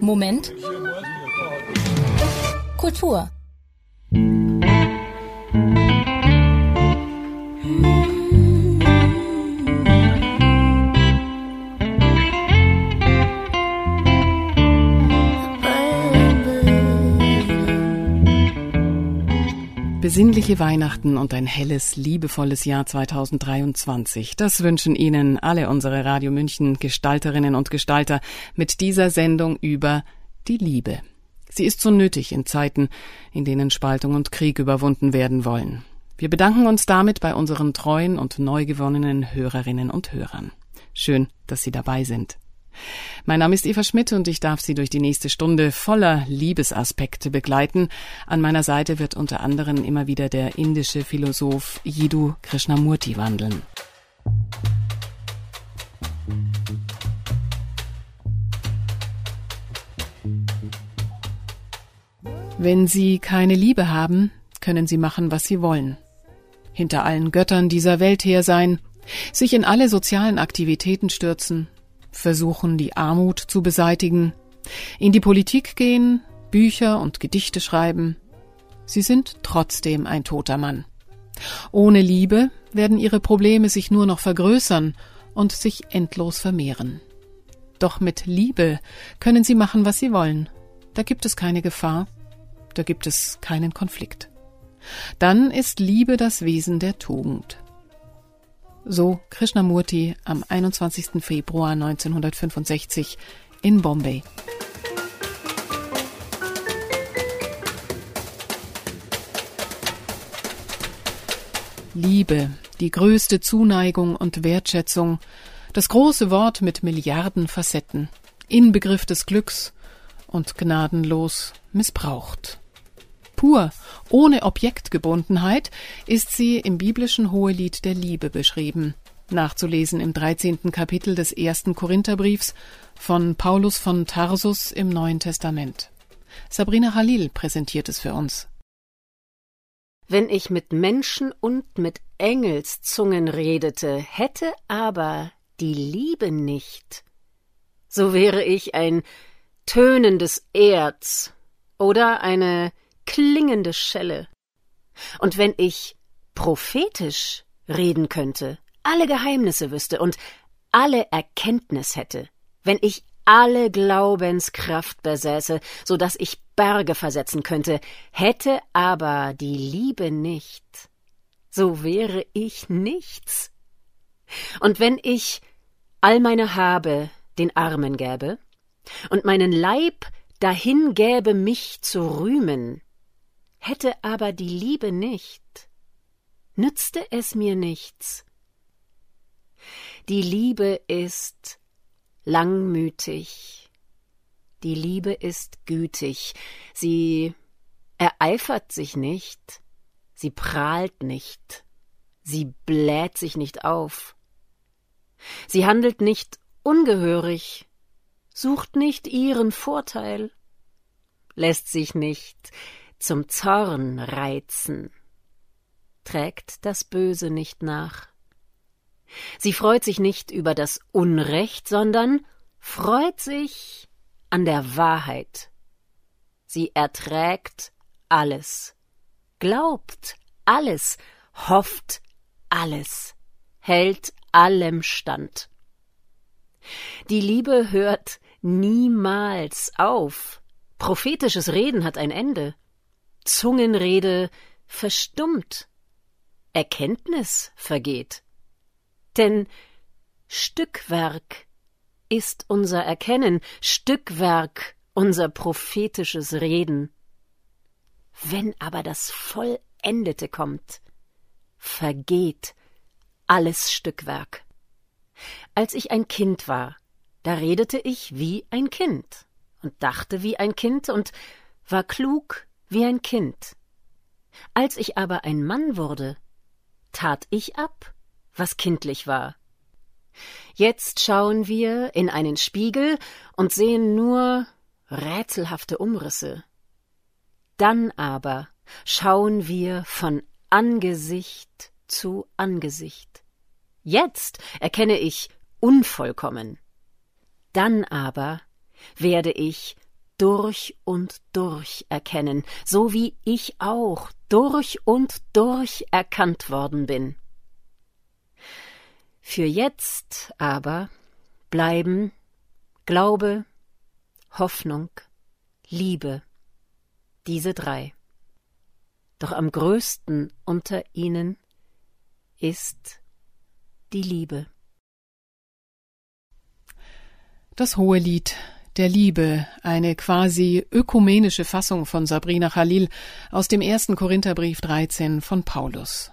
Moment. Kultur. Besinnliche Weihnachten und ein helles, liebevolles Jahr 2023. Das wünschen Ihnen alle unsere Radio München Gestalterinnen und Gestalter mit dieser Sendung über die Liebe. Sie ist so nötig in Zeiten, in denen Spaltung und Krieg überwunden werden wollen. Wir bedanken uns damit bei unseren treuen und neu gewonnenen Hörerinnen und Hörern. Schön, dass Sie dabei sind. Mein Name ist Eva Schmidt und ich darf Sie durch die nächste Stunde voller Liebesaspekte begleiten. An meiner Seite wird unter anderem immer wieder der indische Philosoph Jiddu Krishnamurti wandeln. Wenn Sie keine Liebe haben, können Sie machen, was Sie wollen. Hinter allen Göttern dieser Welt her sein, sich in alle sozialen Aktivitäten stürzen, versuchen, die Armut zu beseitigen, in die Politik gehen, Bücher und Gedichte schreiben. Sie sind trotzdem ein toter Mann. Ohne Liebe werden ihre Probleme sich nur noch vergrößern und sich endlos vermehren. Doch mit Liebe können sie machen, was sie wollen. Da gibt es keine Gefahr, da gibt es keinen Konflikt. Dann ist Liebe das Wesen der Tugend. So Krishnamurti am 21. Februar 1965 in Bombay. Liebe, die größte Zuneigung und Wertschätzung, das große Wort mit Milliarden Facetten, Inbegriff des Glücks und gnadenlos missbraucht. Pur, ohne Objektgebundenheit, ist sie im biblischen Hohelied der Liebe beschrieben, nachzulesen im 13. Kapitel des ersten Korintherbriefs von Paulus von Tarsus im Neuen Testament. Sabrina Halil präsentiert es für uns. Wenn ich mit Menschen und mit Engelszungen redete, hätte aber die Liebe nicht, so wäre ich ein tönendes Erz oder eine klingende Schelle. Und wenn ich prophetisch reden könnte, alle Geheimnisse wüsste und alle Erkenntnis hätte, wenn ich alle Glaubenskraft besäße, so dass ich Berge versetzen könnte, hätte aber die Liebe nicht, so wäre ich nichts. Und wenn ich all meine Habe den Armen gäbe und meinen Leib dahin gäbe, mich zu rühmen, Hätte aber die Liebe nicht, nützte es mir nichts. Die Liebe ist langmütig, die Liebe ist gütig, sie ereifert sich nicht, sie prahlt nicht, sie bläht sich nicht auf. Sie handelt nicht ungehörig, sucht nicht ihren Vorteil, lässt sich nicht zum Zorn reizen, trägt das Böse nicht nach. Sie freut sich nicht über das Unrecht, sondern freut sich an der Wahrheit. Sie erträgt alles, glaubt alles, hofft alles, hält allem stand. Die Liebe hört niemals auf. Prophetisches Reden hat ein Ende. Zungenrede verstummt, Erkenntnis vergeht. Denn Stückwerk ist unser Erkennen, Stückwerk unser prophetisches Reden. Wenn aber das Vollendete kommt, vergeht alles Stückwerk. Als ich ein Kind war, da redete ich wie ein Kind und dachte wie ein Kind und war klug wie ein Kind. Als ich aber ein Mann wurde, tat ich ab, was kindlich war. Jetzt schauen wir in einen Spiegel und sehen nur rätselhafte Umrisse. Dann aber schauen wir von Angesicht zu Angesicht. Jetzt erkenne ich unvollkommen. Dann aber werde ich durch und durch erkennen, so wie ich auch durch und durch erkannt worden bin. Für jetzt aber bleiben Glaube, Hoffnung, Liebe, diese drei. Doch am größten unter ihnen ist die Liebe. Das hohe Lied der Liebe, eine quasi ökumenische Fassung von Sabrina Khalil aus dem ersten Korintherbrief 13 von Paulus.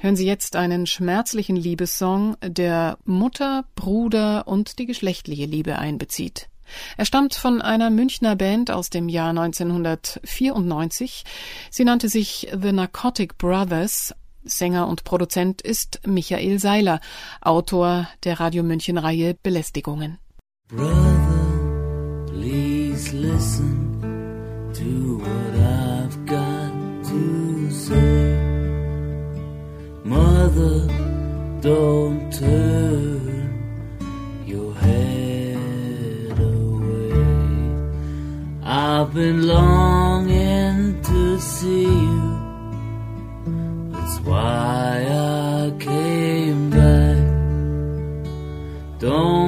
Hören Sie jetzt einen schmerzlichen Liebessong, der Mutter, Bruder und die geschlechtliche Liebe einbezieht. Er stammt von einer Münchner Band aus dem Jahr 1994. Sie nannte sich The Narcotic Brothers. Sänger und Produzent ist Michael Seiler, Autor der Radio München Reihe Belästigungen. Brother, please listen to what I've got to say. Mother, don't turn your head away. I've been longing to see you. That's why I came back. Don't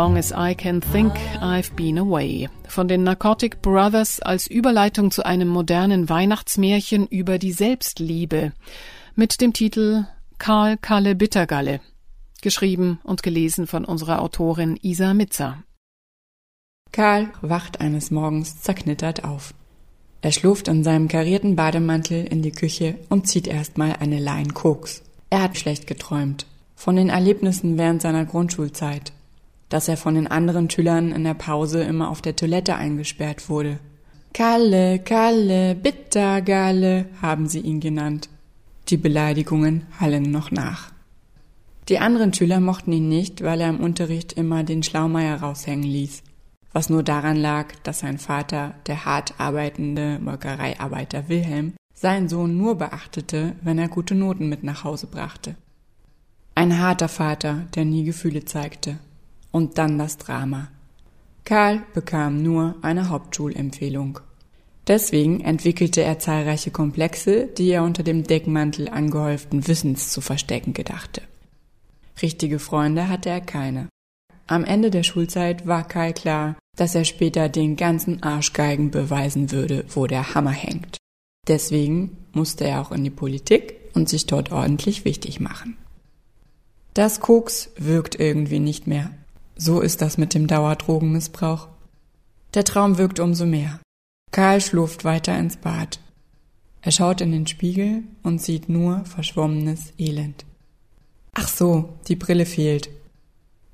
Long as I Can Think, I've Been Away von den Narcotic Brothers als Überleitung zu einem modernen Weihnachtsmärchen über die Selbstliebe mit dem Titel Karl Kalle Bittergalle, geschrieben und gelesen von unserer Autorin Isa Mitzer. Karl wacht eines Morgens zerknittert auf. Er schluft in seinem karierten Bademantel in die Küche und zieht erstmal eine Lein Koks. Er hat schlecht geträumt. Von den Erlebnissen während seiner Grundschulzeit dass er von den anderen Schülern in der Pause immer auf der Toilette eingesperrt wurde. Kalle, Kalle, Bittergalle haben sie ihn genannt. Die Beleidigungen hallen noch nach. Die anderen Schüler mochten ihn nicht, weil er im Unterricht immer den Schlaumeier raushängen ließ, was nur daran lag, dass sein Vater, der hart arbeitende Molkereiarbeiter Wilhelm, seinen Sohn nur beachtete, wenn er gute Noten mit nach Hause brachte. Ein harter Vater, der nie Gefühle zeigte. Und dann das Drama. Karl bekam nur eine Hauptschulempfehlung. Deswegen entwickelte er zahlreiche Komplexe, die er unter dem Deckmantel angehäuften Wissens zu verstecken gedachte. Richtige Freunde hatte er keine. Am Ende der Schulzeit war Kai klar, dass er später den ganzen Arschgeigen beweisen würde, wo der Hammer hängt. Deswegen musste er auch in die Politik und sich dort ordentlich wichtig machen. Das Koks wirkt irgendwie nicht mehr. So ist das mit dem Dauerdrogenmissbrauch. Der Traum wirkt umso mehr. Karl schlurft weiter ins Bad. Er schaut in den Spiegel und sieht nur verschwommenes Elend. Ach so, die Brille fehlt.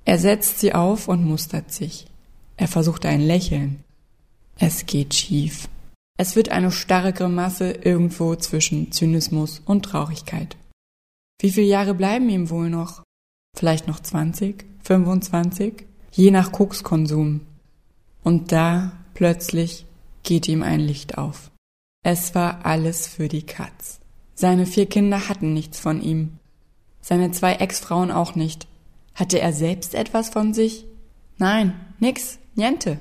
Er setzt sie auf und mustert sich. Er versucht ein Lächeln. Es geht schief. Es wird eine starre Grimasse irgendwo zwischen Zynismus und Traurigkeit. Wie viele Jahre bleiben ihm wohl noch? Vielleicht noch 20? 25, je nach Kokskonsum. Und da plötzlich geht ihm ein Licht auf. Es war alles für die Katz. Seine vier Kinder hatten nichts von ihm. Seine zwei Ex-Frauen auch nicht. Hatte er selbst etwas von sich? Nein, nix, niente.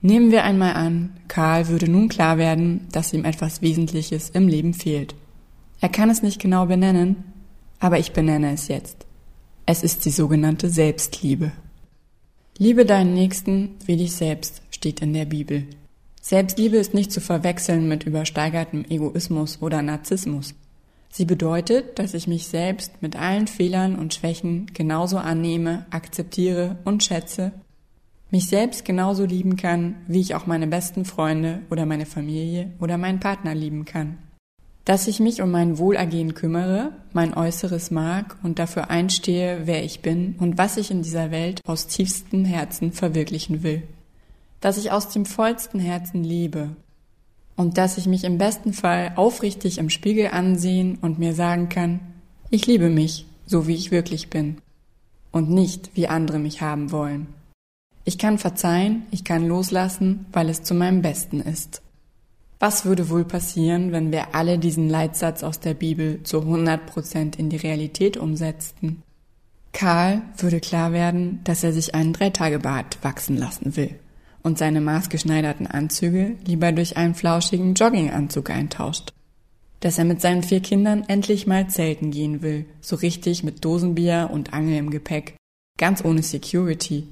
Nehmen wir einmal an, Karl würde nun klar werden, dass ihm etwas Wesentliches im Leben fehlt. Er kann es nicht genau benennen, aber ich benenne es jetzt. Es ist die sogenannte Selbstliebe. Liebe deinen Nächsten wie dich selbst, steht in der Bibel. Selbstliebe ist nicht zu verwechseln mit übersteigertem Egoismus oder Narzissmus. Sie bedeutet, dass ich mich selbst mit allen Fehlern und Schwächen genauso annehme, akzeptiere und schätze, mich selbst genauso lieben kann, wie ich auch meine besten Freunde oder meine Familie oder meinen Partner lieben kann. Dass ich mich um mein Wohlergehen kümmere, mein Äußeres mag und dafür einstehe, wer ich bin und was ich in dieser Welt aus tiefstem Herzen verwirklichen will. Dass ich aus dem vollsten Herzen liebe und dass ich mich im besten Fall aufrichtig im Spiegel ansehen und mir sagen kann, ich liebe mich, so wie ich wirklich bin und nicht, wie andere mich haben wollen. Ich kann verzeihen, ich kann loslassen, weil es zu meinem Besten ist. Was würde wohl passieren, wenn wir alle diesen Leitsatz aus der Bibel zu 100 Prozent in die Realität umsetzten? Karl würde klar werden, dass er sich einen Dreitagebart wachsen lassen will und seine maßgeschneiderten Anzüge lieber durch einen flauschigen Jogginganzug eintauscht. Dass er mit seinen vier Kindern endlich mal zelten gehen will, so richtig mit Dosenbier und Angel im Gepäck, ganz ohne Security.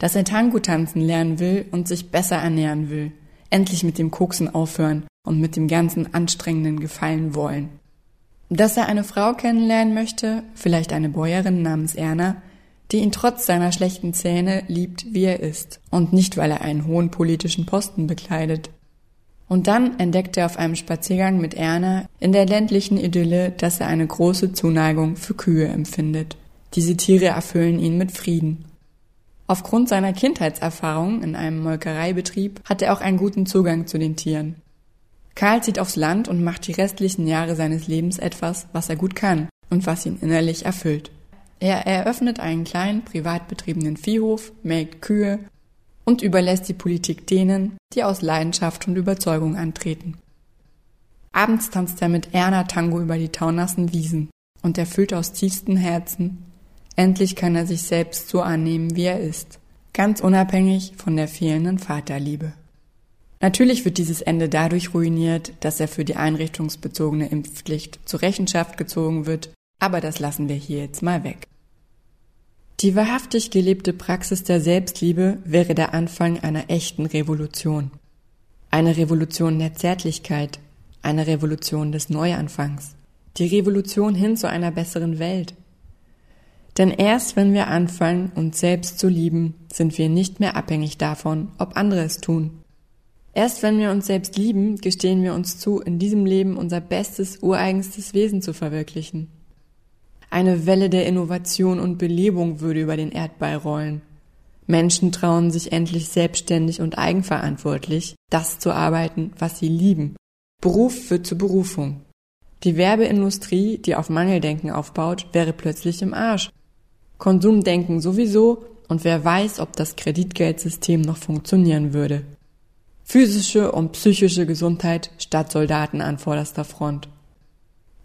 Dass er Tango tanzen lernen will und sich besser ernähren will, endlich mit dem Koksen aufhören und mit dem ganzen anstrengenden Gefallen wollen. Dass er eine Frau kennenlernen möchte, vielleicht eine Bäuerin namens Erna, die ihn trotz seiner schlechten Zähne liebt, wie er ist, und nicht, weil er einen hohen politischen Posten bekleidet. Und dann entdeckt er auf einem Spaziergang mit Erna in der ländlichen Idylle, dass er eine große Zuneigung für Kühe empfindet. Diese Tiere erfüllen ihn mit Frieden. Aufgrund seiner Kindheitserfahrung in einem Molkereibetrieb hat er auch einen guten Zugang zu den Tieren. Karl zieht aufs Land und macht die restlichen Jahre seines Lebens etwas, was er gut kann und was ihn innerlich erfüllt. Er eröffnet einen kleinen, privat betriebenen Viehhof, melkt Kühe und überlässt die Politik denen, die aus Leidenschaft und Überzeugung antreten. Abends tanzt er mit Erna Tango über die taunassen Wiesen und erfüllt aus tiefstem Herzen, endlich kann er sich selbst so annehmen, wie er ist, ganz unabhängig von der fehlenden Vaterliebe. Natürlich wird dieses Ende dadurch ruiniert, dass er für die einrichtungsbezogene Impfpflicht zur Rechenschaft gezogen wird, aber das lassen wir hier jetzt mal weg. Die wahrhaftig gelebte Praxis der Selbstliebe wäre der Anfang einer echten Revolution. Eine Revolution der Zärtlichkeit, eine Revolution des Neuanfangs, die Revolution hin zu einer besseren Welt. Denn erst wenn wir anfangen, uns selbst zu lieben, sind wir nicht mehr abhängig davon, ob andere es tun. Erst wenn wir uns selbst lieben, gestehen wir uns zu, in diesem Leben unser bestes, ureigenstes Wesen zu verwirklichen. Eine Welle der Innovation und Belebung würde über den Erdball rollen. Menschen trauen sich endlich selbstständig und eigenverantwortlich, das zu arbeiten, was sie lieben. Beruf wird zur Berufung. Die Werbeindustrie, die auf Mangeldenken aufbaut, wäre plötzlich im Arsch. Konsumdenken sowieso und wer weiß, ob das Kreditgeldsystem noch funktionieren würde. Physische und psychische Gesundheit statt Soldaten an vorderster Front.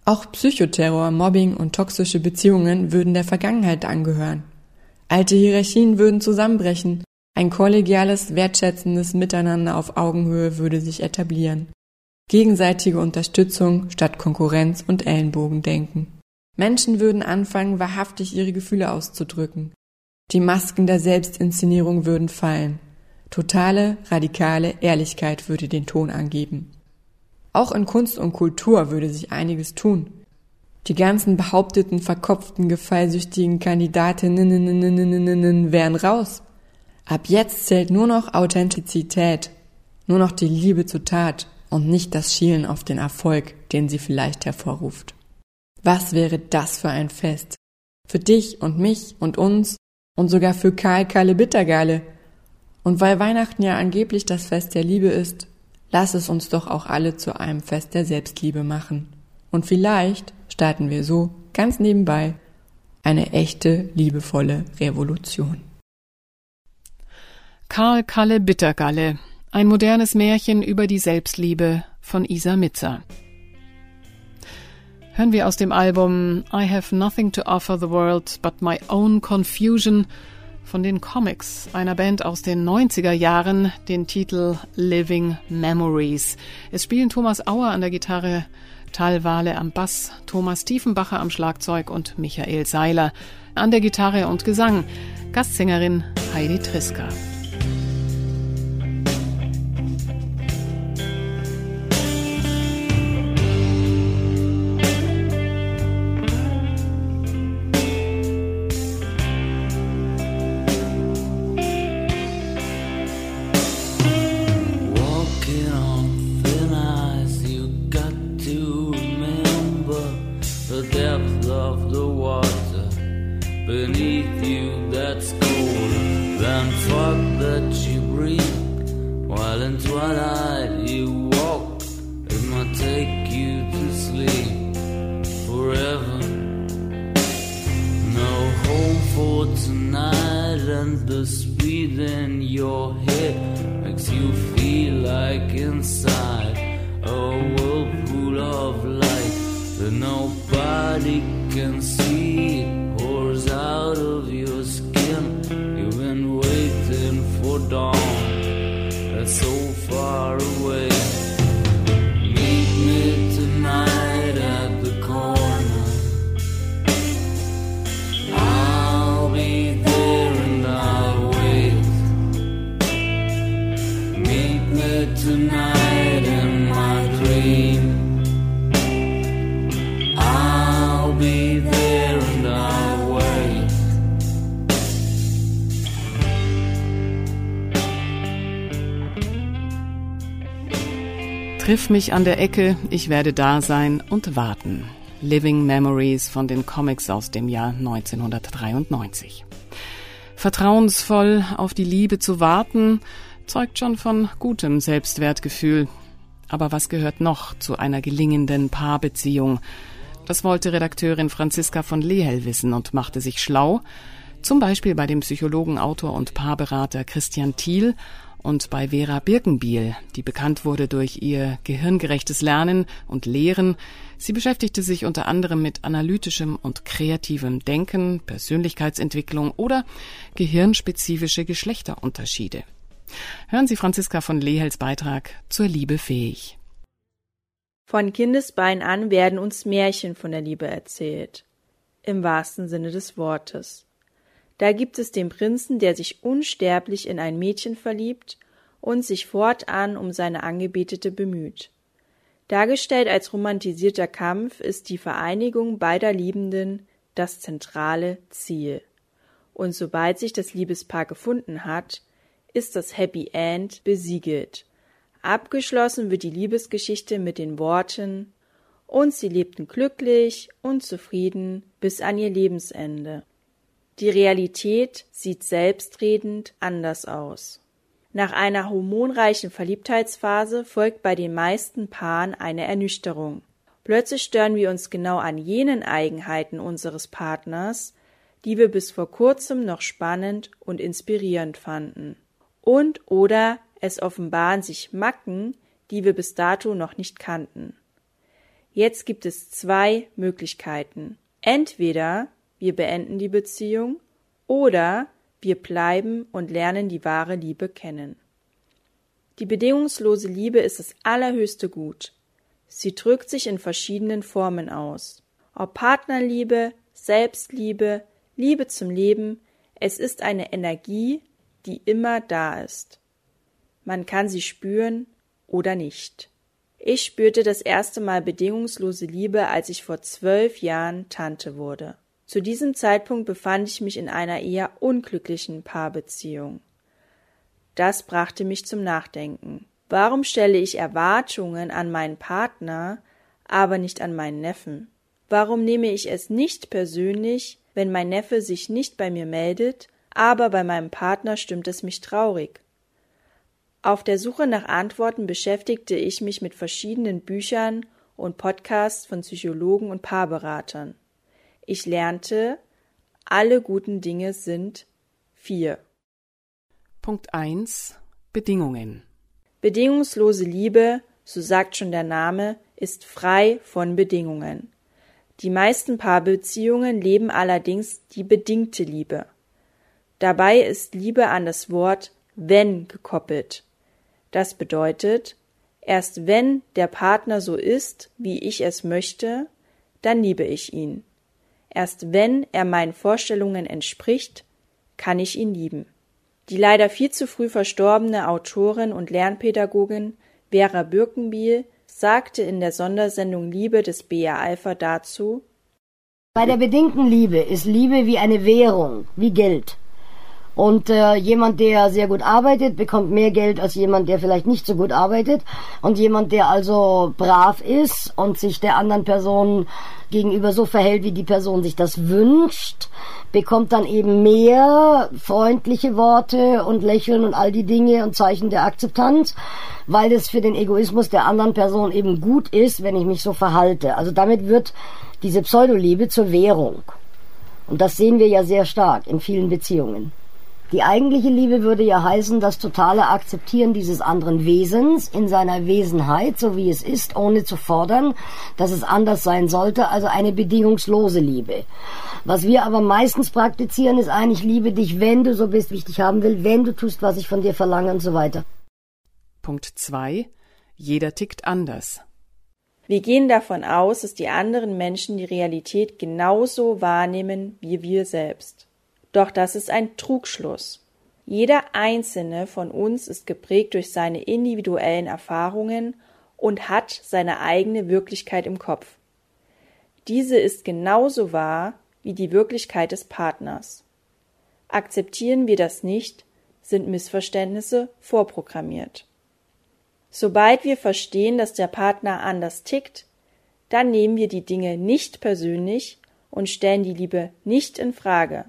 Auch Psychoterror, Mobbing und toxische Beziehungen würden der Vergangenheit angehören. Alte Hierarchien würden zusammenbrechen, ein kollegiales, wertschätzendes Miteinander auf Augenhöhe würde sich etablieren. Gegenseitige Unterstützung statt Konkurrenz und Ellenbogendenken. Menschen würden anfangen, wahrhaftig ihre Gefühle auszudrücken. Die Masken der Selbstinszenierung würden fallen. Totale, radikale Ehrlichkeit würde den Ton angeben. Auch in Kunst und Kultur würde sich einiges tun. Die ganzen behaupteten, verkopften, gefallsüchtigen Kandidatinnen wären raus. Ab jetzt zählt nur noch Authentizität, nur noch die Liebe zur Tat und nicht das Schielen auf den Erfolg, den sie vielleicht hervorruft. Was wäre das für ein Fest? Für dich und mich und uns und sogar für Karl Kalle Bittergalle. Und weil Weihnachten ja angeblich das Fest der Liebe ist, Lass es uns doch auch alle zu einem Fest der Selbstliebe machen. Und vielleicht starten wir so, ganz nebenbei, eine echte, liebevolle Revolution. Karl Kalle Bittergalle, ein modernes Märchen über die Selbstliebe von Isa Mitzer. Hören wir aus dem Album I Have Nothing to Offer the World but My Own Confusion von den Comics, einer Band aus den 90er Jahren, den Titel Living Memories. Es spielen Thomas Auer an der Gitarre, Tal Wale am Bass, Thomas Tiefenbacher am Schlagzeug und Michael Seiler an der Gitarre und Gesang. Gastsängerin Heidi Triska. Triff mich an der Ecke, ich werde da sein und warten. Living Memories von den Comics aus dem Jahr 1993. Vertrauensvoll auf die Liebe zu warten, zeugt schon von gutem Selbstwertgefühl. Aber was gehört noch zu einer gelingenden Paarbeziehung? Das wollte Redakteurin Franziska von Lehel wissen und machte sich schlau, zum Beispiel bei dem Psychologen, Autor und Paarberater Christian Thiel und bei Vera Birkenbiel, die bekannt wurde durch ihr gehirngerechtes Lernen und Lehren. Sie beschäftigte sich unter anderem mit analytischem und kreativem Denken, Persönlichkeitsentwicklung oder gehirnspezifische Geschlechterunterschiede. Hören Sie Franziska von Lehels Beitrag zur Liebe fähig. Von Kindesbein an werden uns Märchen von der Liebe erzählt. Im wahrsten Sinne des Wortes. Da gibt es den Prinzen, der sich unsterblich in ein Mädchen verliebt und sich fortan um seine Angebetete bemüht. Dargestellt als romantisierter Kampf ist die Vereinigung beider Liebenden das zentrale Ziel. Und sobald sich das Liebespaar gefunden hat, ist das Happy End besiegelt. Abgeschlossen wird die Liebesgeschichte mit den Worten und sie lebten glücklich und zufrieden bis an ihr Lebensende. Die Realität sieht selbstredend anders aus. Nach einer hormonreichen Verliebtheitsphase folgt bei den meisten Paaren eine Ernüchterung. Plötzlich stören wir uns genau an jenen Eigenheiten unseres Partners, die wir bis vor kurzem noch spannend und inspirierend fanden. Und oder es offenbaren sich Macken, die wir bis dato noch nicht kannten. Jetzt gibt es zwei Möglichkeiten. Entweder wir beenden die Beziehung oder wir bleiben und lernen die wahre Liebe kennen. Die bedingungslose Liebe ist das allerhöchste Gut. Sie drückt sich in verschiedenen Formen aus. Ob Partnerliebe, Selbstliebe, Liebe zum Leben, es ist eine Energie, die immer da ist. Man kann sie spüren oder nicht. Ich spürte das erste Mal bedingungslose Liebe, als ich vor zwölf Jahren Tante wurde. Zu diesem Zeitpunkt befand ich mich in einer eher unglücklichen Paarbeziehung. Das brachte mich zum Nachdenken. Warum stelle ich Erwartungen an meinen Partner, aber nicht an meinen Neffen? Warum nehme ich es nicht persönlich, wenn mein Neffe sich nicht bei mir meldet, aber bei meinem Partner stimmt es mich traurig? Auf der Suche nach Antworten beschäftigte ich mich mit verschiedenen Büchern und Podcasts von Psychologen und Paarberatern. Ich lernte, alle guten Dinge sind vier. Punkt 1 Bedingungen. Bedingungslose Liebe, so sagt schon der Name, ist frei von Bedingungen. Die meisten Paarbeziehungen leben allerdings die bedingte Liebe. Dabei ist Liebe an das Wort wenn gekoppelt. Das bedeutet, erst wenn der Partner so ist, wie ich es möchte, dann liebe ich ihn. Erst wenn er meinen Vorstellungen entspricht, kann ich ihn lieben. Die leider viel zu früh verstorbene Autorin und Lernpädagogin Vera Birkenbiel sagte in der Sondersendung Liebe des BA Alpha dazu Bei der bedingten Liebe ist Liebe wie eine Währung, wie Geld. Und äh, jemand, der sehr gut arbeitet, bekommt mehr Geld als jemand, der vielleicht nicht so gut arbeitet. Und jemand, der also brav ist und sich der anderen Person gegenüber so verhält, wie die Person sich das wünscht, bekommt dann eben mehr freundliche Worte und Lächeln und all die Dinge und Zeichen der Akzeptanz, weil es für den Egoismus der anderen Person eben gut ist, wenn ich mich so verhalte. Also damit wird diese Pseudoliebe zur Währung. Und das sehen wir ja sehr stark in vielen Beziehungen. Die eigentliche Liebe würde ja heißen, das totale Akzeptieren dieses anderen Wesens in seiner Wesenheit, so wie es ist, ohne zu fordern, dass es anders sein sollte, also eine bedingungslose Liebe. Was wir aber meistens praktizieren, ist eigentlich Liebe dich, wenn du so bist, wie ich dich haben will, wenn du tust, was ich von dir verlange und so weiter. Punkt 2. Jeder tickt anders. Wir gehen davon aus, dass die anderen Menschen die Realität genauso wahrnehmen wie wir selbst. Doch das ist ein Trugschluss. Jeder einzelne von uns ist geprägt durch seine individuellen Erfahrungen und hat seine eigene Wirklichkeit im Kopf. Diese ist genauso wahr wie die Wirklichkeit des Partners. Akzeptieren wir das nicht, sind Missverständnisse vorprogrammiert. Sobald wir verstehen, dass der Partner anders tickt, dann nehmen wir die Dinge nicht persönlich und stellen die Liebe nicht in Frage.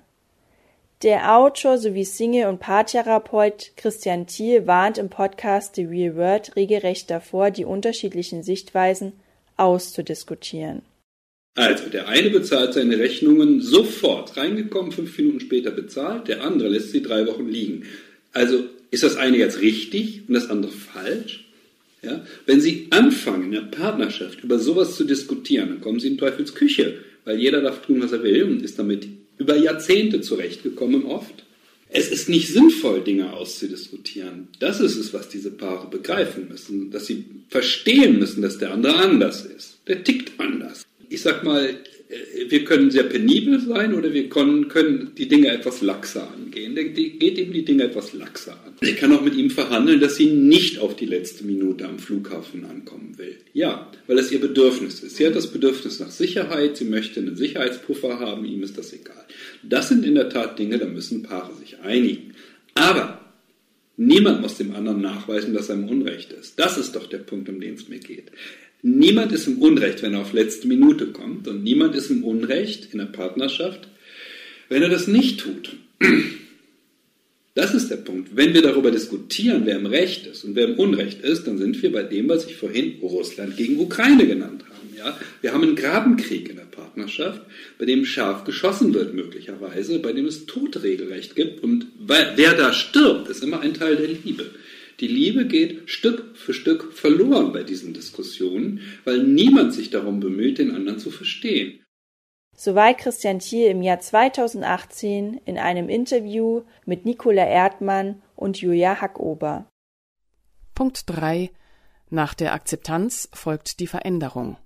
Der Autor sowie Single- und Paartherapeut Christian Thiel warnt im Podcast The Real World regelrecht davor, die unterschiedlichen Sichtweisen auszudiskutieren. Also, der eine bezahlt seine Rechnungen sofort, reingekommen, fünf Minuten später bezahlt, der andere lässt sie drei Wochen liegen. Also, ist das eine jetzt richtig und das andere falsch? Ja? Wenn Sie anfangen, in der Partnerschaft über sowas zu diskutieren, dann kommen Sie in Teufels Küche, weil jeder darf tun, was er will und ist damit über Jahrzehnte zurechtgekommen oft. Es ist nicht sinnvoll, Dinge auszudiskutieren. Das ist es, was diese Paare begreifen müssen, dass sie verstehen müssen, dass der andere anders ist. Der tickt anders. Ich sag mal, wir können sehr penibel sein oder wir können, können die Dinge etwas laxer angehen. Der geht eben die Dinge etwas laxer an. Ich kann auch mit ihm verhandeln, dass sie nicht auf die letzte Minute am Flughafen ankommen will. Ja, weil es ihr Bedürfnis ist. Sie hat das Bedürfnis nach Sicherheit, sie möchte einen Sicherheitspuffer haben, ihm ist das egal. Das sind in der Tat Dinge, da müssen Paare sich einigen. Aber niemand muss dem anderen nachweisen, dass er im Unrecht ist. Das ist doch der Punkt, um den es mir geht. Niemand ist im Unrecht, wenn er auf letzte Minute kommt. Und niemand ist im Unrecht in der Partnerschaft, wenn er das nicht tut. Das ist der Punkt. Wenn wir darüber diskutieren, wer im Recht ist und wer im Unrecht ist, dann sind wir bei dem, was ich vorhin Russland gegen Ukraine genannt habe. Ja? Wir haben einen Grabenkrieg in der Partnerschaft, bei dem scharf geschossen wird möglicherweise, bei dem es Todregelrecht gibt. Und wer da stirbt, ist immer ein Teil der Liebe. Die Liebe geht Stück für Stück verloren bei diesen Diskussionen, weil niemand sich darum bemüht, den anderen zu verstehen. Soweit Christian Thiel im Jahr 2018 in einem Interview mit Nicola Erdmann und Julia Hackober. Punkt 3. Nach der Akzeptanz folgt die Veränderung.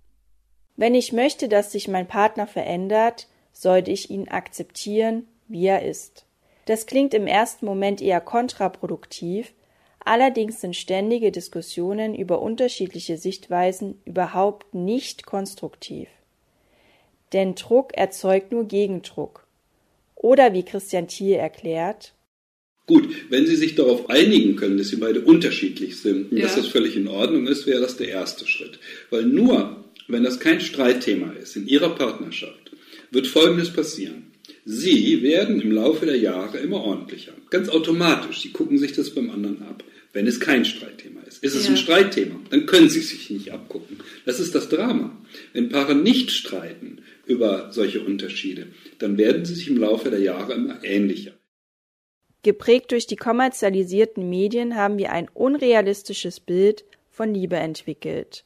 Wenn ich möchte, dass sich mein Partner verändert, sollte ich ihn akzeptieren, wie er ist. Das klingt im ersten Moment eher kontraproduktiv, Allerdings sind ständige Diskussionen über unterschiedliche Sichtweisen überhaupt nicht konstruktiv. Denn Druck erzeugt nur Gegendruck. Oder wie Christian Thiel erklärt, Gut, wenn Sie sich darauf einigen können, dass Sie beide unterschiedlich sind und ja. dass das völlig in Ordnung ist, wäre das der erste Schritt. Weil nur, wenn das kein Streitthema ist in Ihrer Partnerschaft, wird Folgendes passieren. Sie werden im Laufe der Jahre immer ordentlicher. Ganz automatisch. Sie gucken sich das beim anderen ab wenn es kein Streitthema ist. Ist es ja. ein Streitthema, dann können sie sich nicht abgucken. Das ist das Drama. Wenn Paare nicht streiten über solche Unterschiede, dann werden sie sich im Laufe der Jahre immer ähnlicher. Geprägt durch die kommerzialisierten Medien haben wir ein unrealistisches Bild von Liebe entwickelt.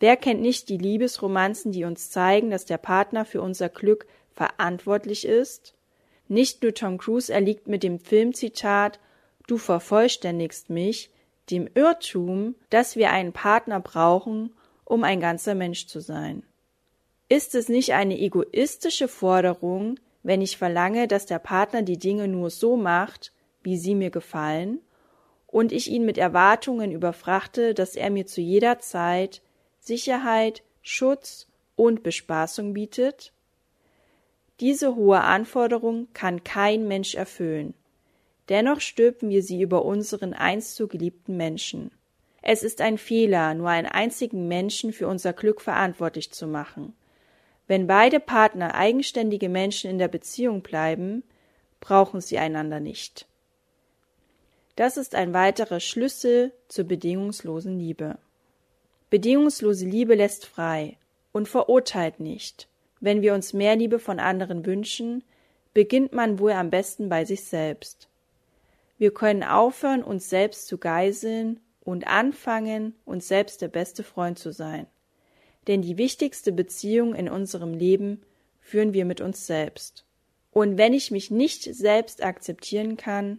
Wer kennt nicht die Liebesromanzen, die uns zeigen, dass der Partner für unser Glück verantwortlich ist? Nicht nur Tom Cruise erliegt mit dem Filmzitat Du vervollständigst mich dem Irrtum, dass wir einen Partner brauchen, um ein ganzer Mensch zu sein. Ist es nicht eine egoistische Forderung, wenn ich verlange, dass der Partner die Dinge nur so macht, wie sie mir gefallen, und ich ihn mit Erwartungen überfrachte, dass er mir zu jeder Zeit Sicherheit, Schutz und Bespaßung bietet? Diese hohe Anforderung kann kein Mensch erfüllen. Dennoch stülpen wir sie über unseren einst so geliebten Menschen. Es ist ein Fehler, nur einen einzigen Menschen für unser Glück verantwortlich zu machen. Wenn beide Partner eigenständige Menschen in der Beziehung bleiben, brauchen sie einander nicht. Das ist ein weiterer Schlüssel zur bedingungslosen Liebe. Bedingungslose Liebe lässt frei und verurteilt nicht. Wenn wir uns mehr Liebe von anderen wünschen, beginnt man wohl am besten bei sich selbst. Wir können aufhören, uns selbst zu geiseln und anfangen, uns selbst der beste Freund zu sein. Denn die wichtigste Beziehung in unserem Leben führen wir mit uns selbst. Und wenn ich mich nicht selbst akzeptieren kann,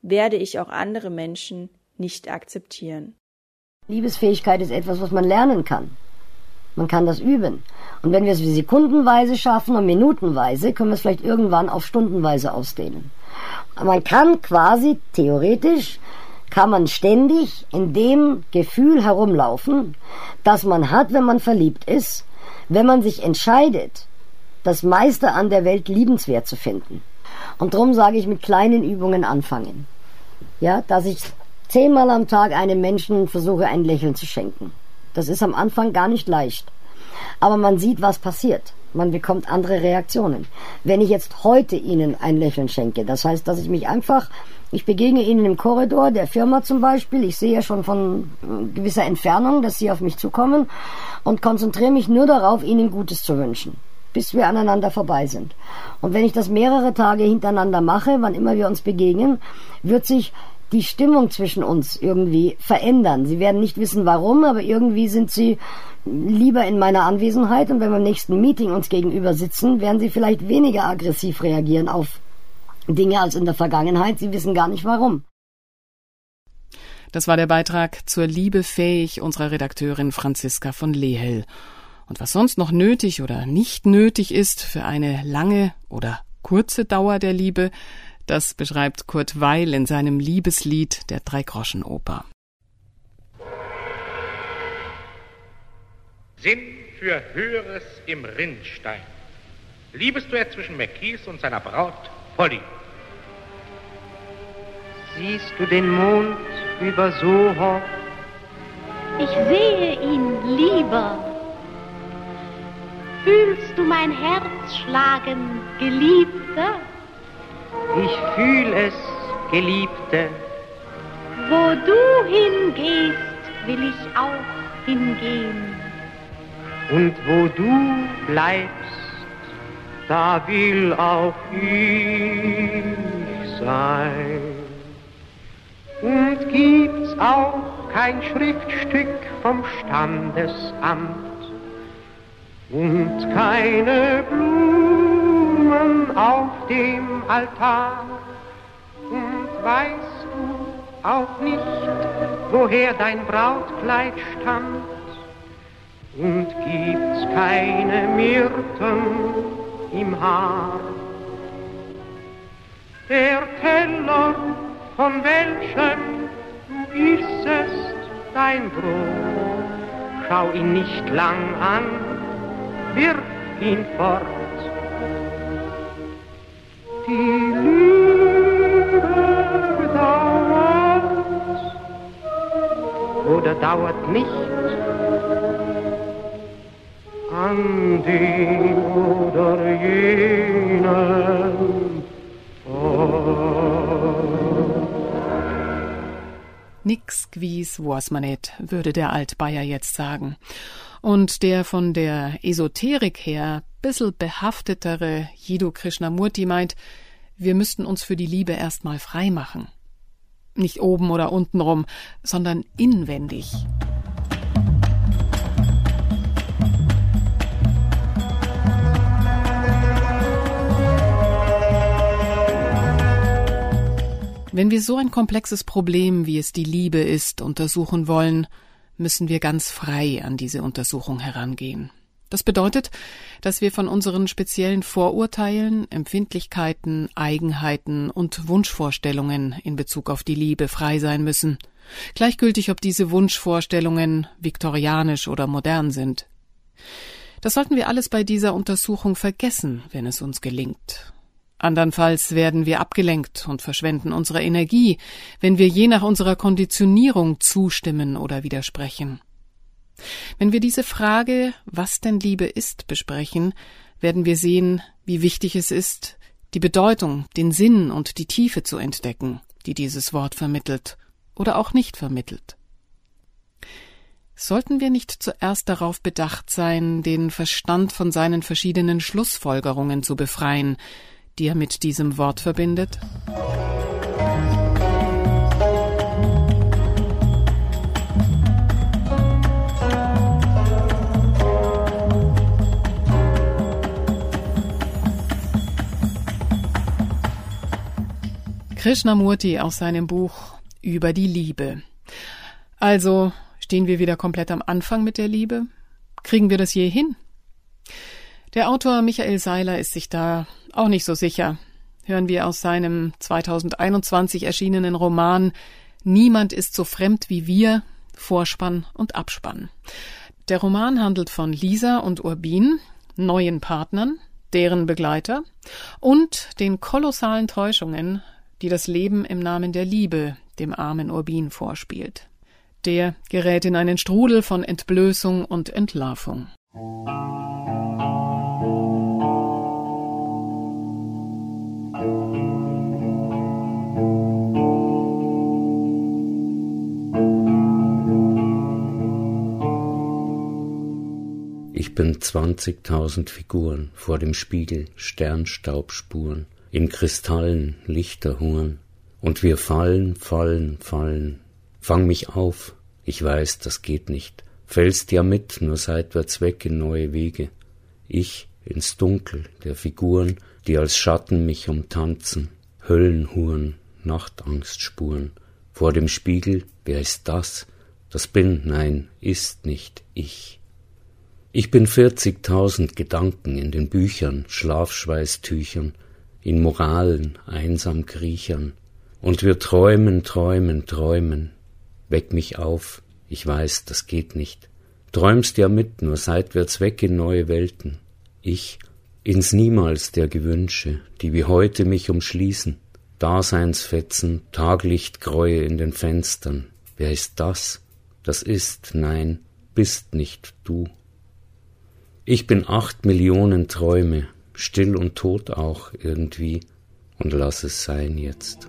werde ich auch andere Menschen nicht akzeptieren. Liebesfähigkeit ist etwas, was man lernen kann. Man kann das üben. Und wenn wir es sekundenweise schaffen und minutenweise, können wir es vielleicht irgendwann auf stundenweise ausdehnen. Man kann quasi theoretisch kann man ständig in dem Gefühl herumlaufen, das man hat, wenn man verliebt ist, wenn man sich entscheidet, das meiste an der Welt liebenswert zu finden. Und darum sage ich mit kleinen Übungen anfangen. Ja, dass ich zehnmal am Tag einem Menschen versuche, ein Lächeln zu schenken. Das ist am Anfang gar nicht leicht. Aber man sieht, was passiert. Man bekommt andere Reaktionen. Wenn ich jetzt heute Ihnen ein Lächeln schenke, das heißt, dass ich mich einfach, ich begegne Ihnen im Korridor der Firma zum Beispiel, ich sehe ja schon von äh, gewisser Entfernung, dass Sie auf mich zukommen und konzentriere mich nur darauf, Ihnen Gutes zu wünschen, bis wir aneinander vorbei sind. Und wenn ich das mehrere Tage hintereinander mache, wann immer wir uns begegnen, wird sich die Stimmung zwischen uns irgendwie verändern. Sie werden nicht wissen warum, aber irgendwie sind sie lieber in meiner Anwesenheit und wenn wir im nächsten Meeting uns gegenüber sitzen, werden sie vielleicht weniger aggressiv reagieren auf Dinge als in der Vergangenheit. Sie wissen gar nicht warum. Das war der Beitrag zur Liebe fähig unserer Redakteurin Franziska von Lehel. Und was sonst noch nötig oder nicht nötig ist für eine lange oder kurze Dauer der Liebe, das beschreibt Kurt Weil in seinem Liebeslied der Dreigroschenoper. Sinn für Höheres im Rinnstein. Liebest du zwischen McKees und seiner Braut Polly? Siehst du den Mond über Soho? Ich sehe ihn lieber. Fühlst du mein Herz schlagen, Geliebter? Ich fühl es, Geliebte. Wo du hingehst, will ich auch hingehen. Und wo du bleibst, da will auch ich sein. Und gibt's auch kein Schriftstück vom Standesamt und keine Blumen auf dem Altar. Und weißt du auch nicht, woher dein Brautkleid stammt? und gibt's keine Myrten im Haar. Der Teller, von welchem du issest dein Brot, schau ihn nicht lang an, wirf ihn fort. Dauert nicht, an den oder jenen Nix gewies was man net, würde der Altbayer jetzt sagen. Und der von der Esoterik her bissel behaftetere Jiddu Krishnamurti meint, wir müssten uns für die Liebe erstmal frei machen. Nicht oben oder unten rum, sondern inwendig. Wenn wir so ein komplexes Problem, wie es die Liebe ist, untersuchen wollen, müssen wir ganz frei an diese Untersuchung herangehen. Das bedeutet, dass wir von unseren speziellen Vorurteilen, Empfindlichkeiten, Eigenheiten und Wunschvorstellungen in Bezug auf die Liebe frei sein müssen, gleichgültig ob diese Wunschvorstellungen viktorianisch oder modern sind. Das sollten wir alles bei dieser Untersuchung vergessen, wenn es uns gelingt. Andernfalls werden wir abgelenkt und verschwenden unsere Energie, wenn wir je nach unserer Konditionierung zustimmen oder widersprechen. Wenn wir diese Frage, was denn Liebe ist, besprechen, werden wir sehen, wie wichtig es ist, die Bedeutung, den Sinn und die Tiefe zu entdecken, die dieses Wort vermittelt oder auch nicht vermittelt. Sollten wir nicht zuerst darauf bedacht sein, den Verstand von seinen verschiedenen Schlussfolgerungen zu befreien, die er mit diesem Wort verbindet? Krishnamurti aus seinem Buch Über die Liebe. Also stehen wir wieder komplett am Anfang mit der Liebe? Kriegen wir das je hin? Der Autor Michael Seiler ist sich da auch nicht so sicher. Hören wir aus seinem 2021 erschienenen Roman Niemand ist so fremd wie wir, Vorspann und Abspann. Der Roman handelt von Lisa und Urbin, neuen Partnern, deren Begleiter und den kolossalen Täuschungen, die das Leben im Namen der Liebe dem armen Urbin vorspielt. Der gerät in einen Strudel von Entblößung und Entlarvung. Ich bin zwanzigtausend Figuren vor dem Spiegel, Sternstaubspuren in Kristallen Lichterhuren, und wir fallen, fallen, fallen. Fang mich auf, ich weiß, das geht nicht. Fällst ja mit, nur seitwärts weg in neue Wege. Ich ins Dunkel der Figuren, die als Schatten mich umtanzen, Höllenhuren, Nachtangstspuren. Vor dem Spiegel, wer ist das? Das bin, nein, ist nicht ich. Ich bin vierzigtausend Gedanken in den Büchern, Schlafschweißtüchern, in Moralen einsam kriechern, und wir träumen, träumen, träumen. Weck mich auf, ich weiß, das geht nicht. Träumst ja mit, nur seitwärts weg in neue Welten. Ich ins Niemals der Gewünsche, die wie heute mich umschließen. Daseinsfetzen, Taglichtgräue in den Fenstern. Wer ist das? Das ist, nein, bist nicht du. Ich bin acht Millionen Träume, still und tot auch irgendwie, und lass es sein jetzt.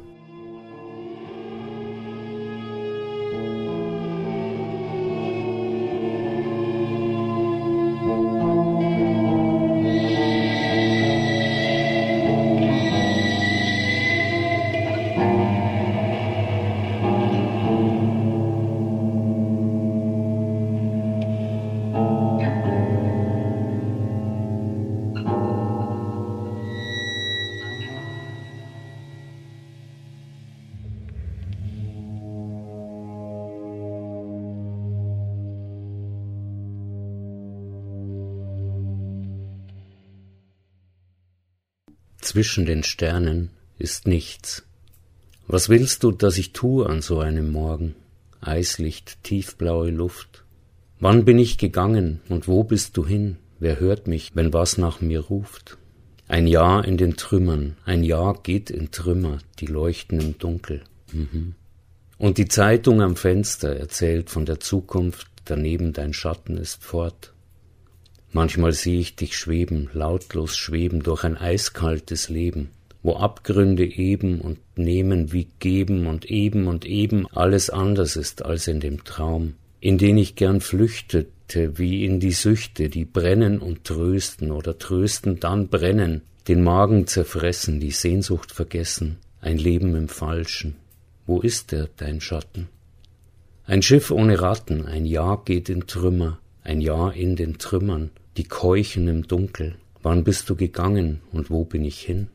Zwischen den Sternen ist nichts. Was willst du, dass ich tue an so einem Morgen? Eislicht, tiefblaue Luft. Wann bin ich gegangen und wo bist du hin? Wer hört mich, wenn was nach mir ruft? Ein Jahr in den Trümmern, ein Jahr geht in Trümmer, die leuchten im Dunkel. Mhm. Und die Zeitung am Fenster erzählt von der Zukunft, daneben dein Schatten ist fort. Manchmal sehe ich dich schweben, lautlos schweben durch ein eiskaltes Leben, wo Abgründe eben und nehmen wie geben und eben und eben alles anders ist als in dem Traum, in den ich gern flüchtete, wie in die Süchte, die brennen und trösten oder trösten, dann brennen, den Magen zerfressen, die Sehnsucht vergessen, ein Leben im Falschen. Wo ist er, dein Schatten? Ein Schiff ohne Ratten, ein Jahr geht in Trümmer, ein Jahr in den Trümmern, die keuchen im Dunkel. Wann bist du gegangen und wo bin ich hin?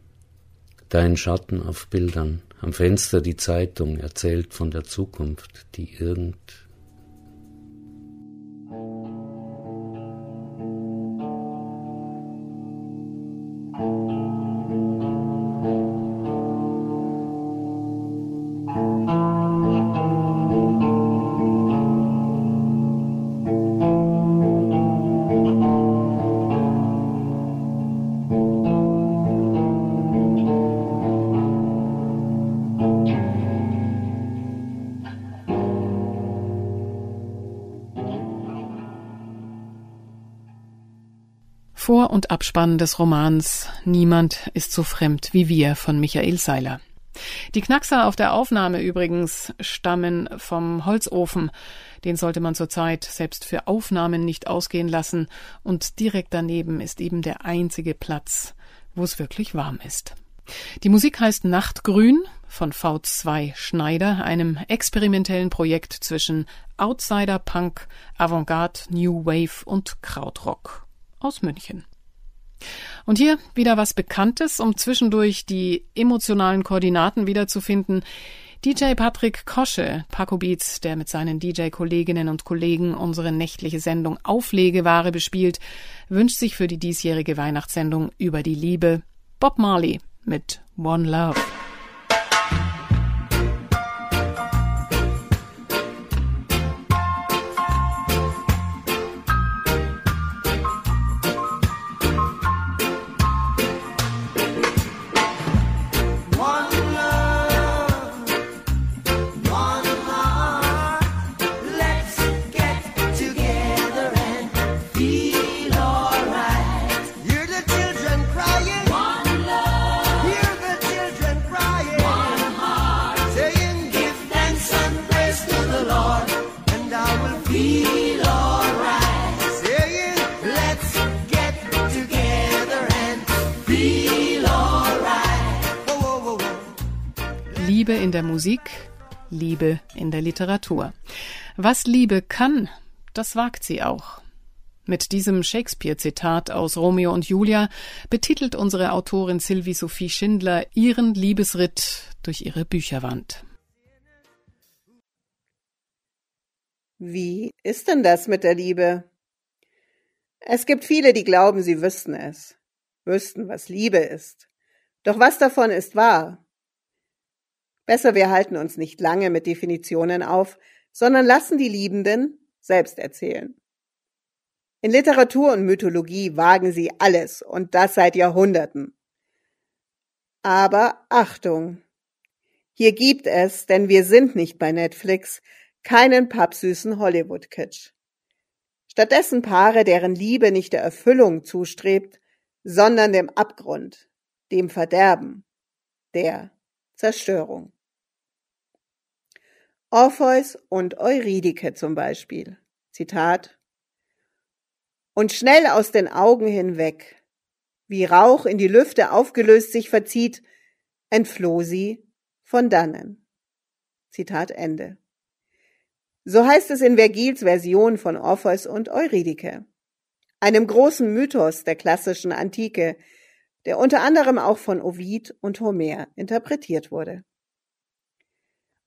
Dein Schatten auf Bildern, Am Fenster die Zeitung erzählt von der Zukunft, die irgend Abspann des Romans Niemand ist so fremd wie wir von Michael Seiler. Die Knackser auf der Aufnahme übrigens stammen vom Holzofen. Den sollte man zurzeit selbst für Aufnahmen nicht ausgehen lassen. Und direkt daneben ist eben der einzige Platz, wo es wirklich warm ist. Die Musik heißt Nachtgrün von V2 Schneider, einem experimentellen Projekt zwischen Outsider Punk, Avantgarde, New Wave und Krautrock aus München. Und hier wieder was Bekanntes, um zwischendurch die emotionalen Koordinaten wiederzufinden. DJ Patrick Kosche, Paco Beats, der mit seinen DJ-Kolleginnen und Kollegen unsere nächtliche Sendung Auflegeware bespielt, wünscht sich für die diesjährige Weihnachtssendung über die Liebe Bob Marley mit One Love. Literatur. Was Liebe kann, das wagt sie auch. Mit diesem Shakespeare-Zitat aus Romeo und Julia betitelt unsere Autorin Sylvie Sophie Schindler ihren Liebesritt durch ihre Bücherwand. Wie ist denn das mit der Liebe? Es gibt viele, die glauben, sie wüssten es, wüssten, was Liebe ist. Doch was davon ist wahr? Besser, wir halten uns nicht lange mit Definitionen auf, sondern lassen die Liebenden selbst erzählen. In Literatur und Mythologie wagen sie alles und das seit Jahrhunderten. Aber Achtung! Hier gibt es, denn wir sind nicht bei Netflix, keinen pappsüßen Hollywood-Kitsch. Stattdessen Paare, deren Liebe nicht der Erfüllung zustrebt, sondern dem Abgrund, dem Verderben, der Zerstörung. Orpheus und Eurydike zum Beispiel. Zitat. Und schnell aus den Augen hinweg, wie Rauch in die Lüfte aufgelöst sich verzieht, entfloh sie von dannen. Zitat Ende. So heißt es in Vergils Version von Orpheus und Eurydike, einem großen Mythos der klassischen Antike, der unter anderem auch von Ovid und Homer interpretiert wurde.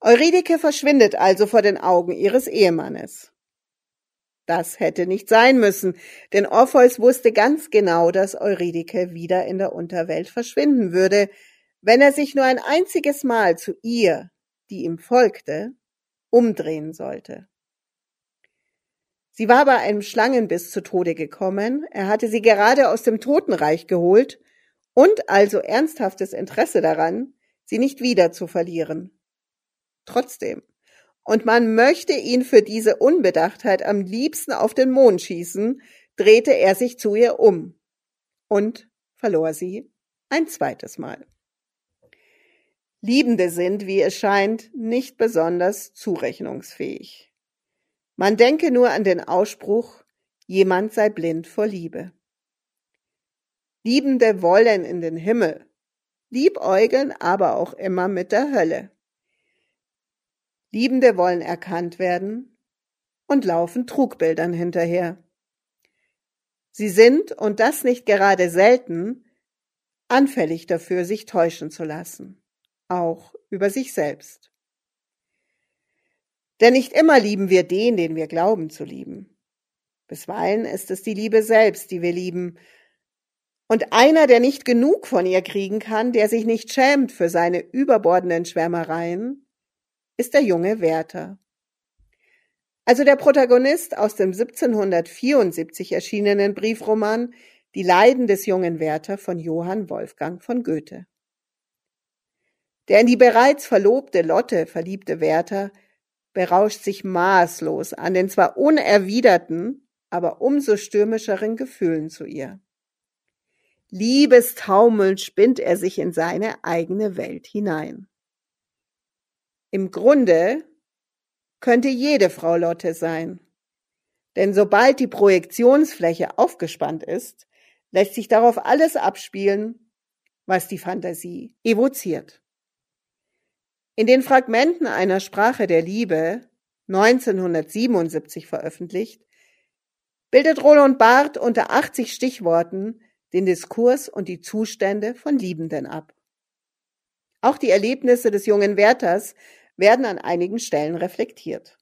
Eurydike verschwindet also vor den Augen ihres Ehemannes. Das hätte nicht sein müssen, denn Orpheus wusste ganz genau, dass Eurydike wieder in der Unterwelt verschwinden würde, wenn er sich nur ein einziges Mal zu ihr, die ihm folgte, umdrehen sollte. Sie war bei einem Schlangenbiss zu Tode gekommen, er hatte sie gerade aus dem Totenreich geholt und also ernsthaftes Interesse daran, sie nicht wieder zu verlieren trotzdem. Und man möchte ihn für diese Unbedachtheit am liebsten auf den Mond schießen, drehte er sich zu ihr um und verlor sie ein zweites Mal. Liebende sind, wie es scheint, nicht besonders zurechnungsfähig. Man denke nur an den Ausspruch, jemand sei blind vor Liebe. Liebende wollen in den Himmel, liebäugeln aber auch immer mit der Hölle. Liebende wollen erkannt werden und laufen Trugbildern hinterher. Sie sind, und das nicht gerade selten, anfällig dafür, sich täuschen zu lassen. auch über sich selbst. Denn nicht immer lieben wir den, den wir glauben zu lieben. Bisweilen ist es die Liebe selbst, die wir lieben. Und einer, der nicht genug von ihr kriegen kann, der sich nicht schämt für seine überbordenden Schwärmereien, ist der junge Werther. Also der Protagonist aus dem 1774 erschienenen Briefroman Die Leiden des jungen Werther von Johann Wolfgang von Goethe. Der in die bereits verlobte Lotte verliebte Werther berauscht sich maßlos an den zwar unerwiderten, aber umso stürmischeren Gefühlen zu ihr. Liebestaumelnd spinnt er sich in seine eigene Welt hinein. Im Grunde könnte jede Frau Lotte sein. Denn sobald die Projektionsfläche aufgespannt ist, lässt sich darauf alles abspielen, was die Fantasie evoziert. In den Fragmenten einer Sprache der Liebe, 1977 veröffentlicht, bildet Roland Barth unter 80 Stichworten den Diskurs und die Zustände von Liebenden ab. Auch die Erlebnisse des jungen Werthers werden an einigen Stellen reflektiert.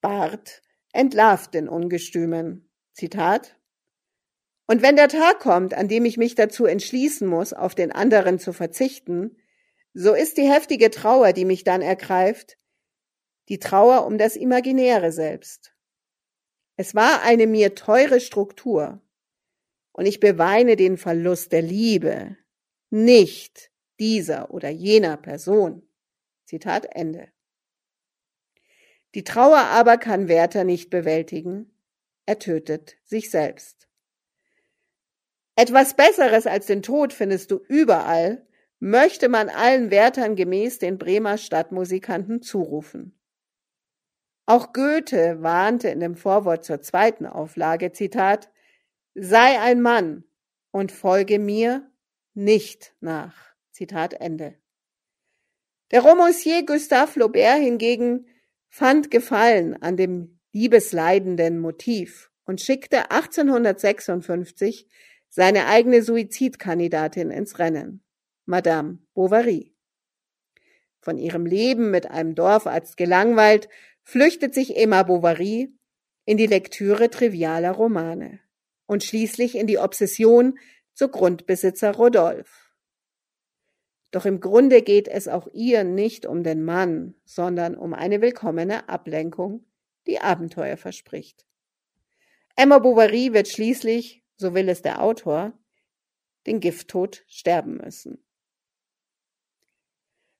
Barth entlarvt den Ungestümen. Zitat Und wenn der Tag kommt, an dem ich mich dazu entschließen muss, auf den anderen zu verzichten, so ist die heftige Trauer, die mich dann ergreift, die Trauer um das imaginäre Selbst. Es war eine mir teure Struktur, und ich beweine den Verlust der Liebe, nicht dieser oder jener Person. Zitat Ende. Die Trauer aber kann Werther nicht bewältigen, er tötet sich selbst. Etwas Besseres als den Tod findest du überall, möchte man allen Wärtern gemäß den Bremer Stadtmusikanten zurufen. Auch Goethe warnte in dem Vorwort zur zweiten Auflage, Zitat, sei ein Mann und folge mir nicht nach. Zitat Ende. Der Romancier Gustave Flaubert hingegen fand Gefallen an dem liebesleidenden Motiv und schickte 1856 seine eigene Suizidkandidatin ins Rennen. Madame Bovary. Von ihrem Leben mit einem Dorfarzt gelangweilt, flüchtet sich Emma Bovary in die Lektüre trivialer Romane und schließlich in die Obsession zu Grundbesitzer Rodolphe. Doch im Grunde geht es auch ihr nicht um den Mann, sondern um eine willkommene Ablenkung, die Abenteuer verspricht. Emma Bovary wird schließlich, so will es der Autor, den Gifttod sterben müssen.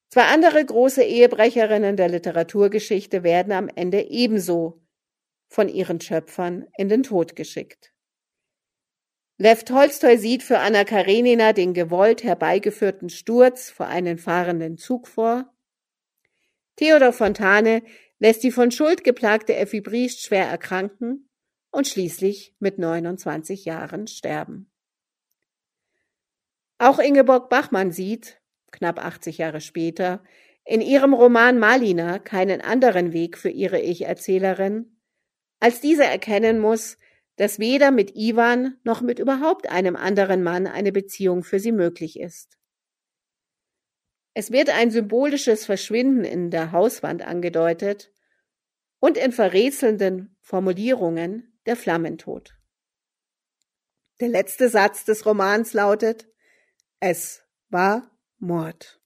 Zwei andere große Ehebrecherinnen der Literaturgeschichte werden am Ende ebenso von ihren Schöpfern in den Tod geschickt. Lev Tolstoi sieht für Anna Karenina den gewollt herbeigeführten Sturz vor einen fahrenden Zug vor. Theodor Fontane lässt die von Schuld geplagte Effi Briest schwer erkranken und schließlich mit 29 Jahren sterben. Auch Ingeborg Bachmann sieht, knapp 80 Jahre später, in ihrem Roman Malina keinen anderen Weg für ihre Ich-Erzählerin, als diese erkennen muss, dass weder mit Ivan noch mit überhaupt einem anderen Mann eine Beziehung für sie möglich ist. Es wird ein symbolisches Verschwinden in der Hauswand angedeutet und in verrätselnden Formulierungen der Flammentod. Der letzte Satz des Romans lautet Es war Mord.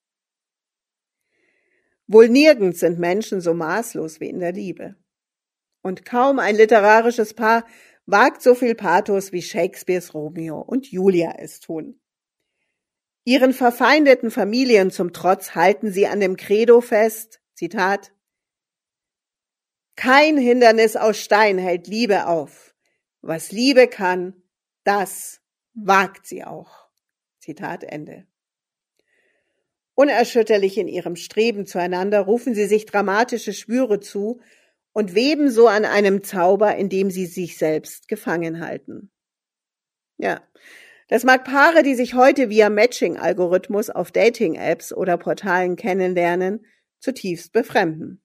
Wohl nirgends sind Menschen so maßlos wie in der Liebe. Und kaum ein literarisches Paar wagt so viel Pathos wie Shakespeares Romeo und Julia es tun. Ihren verfeindeten Familien zum Trotz halten sie an dem Credo fest, Zitat, kein Hindernis aus Stein hält Liebe auf. Was Liebe kann, das wagt sie auch. Zitat Ende. Unerschütterlich in ihrem Streben zueinander rufen sie sich dramatische Schwüre zu und weben so an einem Zauber, in dem sie sich selbst gefangen halten. Ja, das mag Paare, die sich heute via Matching-Algorithmus auf Dating-Apps oder Portalen kennenlernen, zutiefst befremden.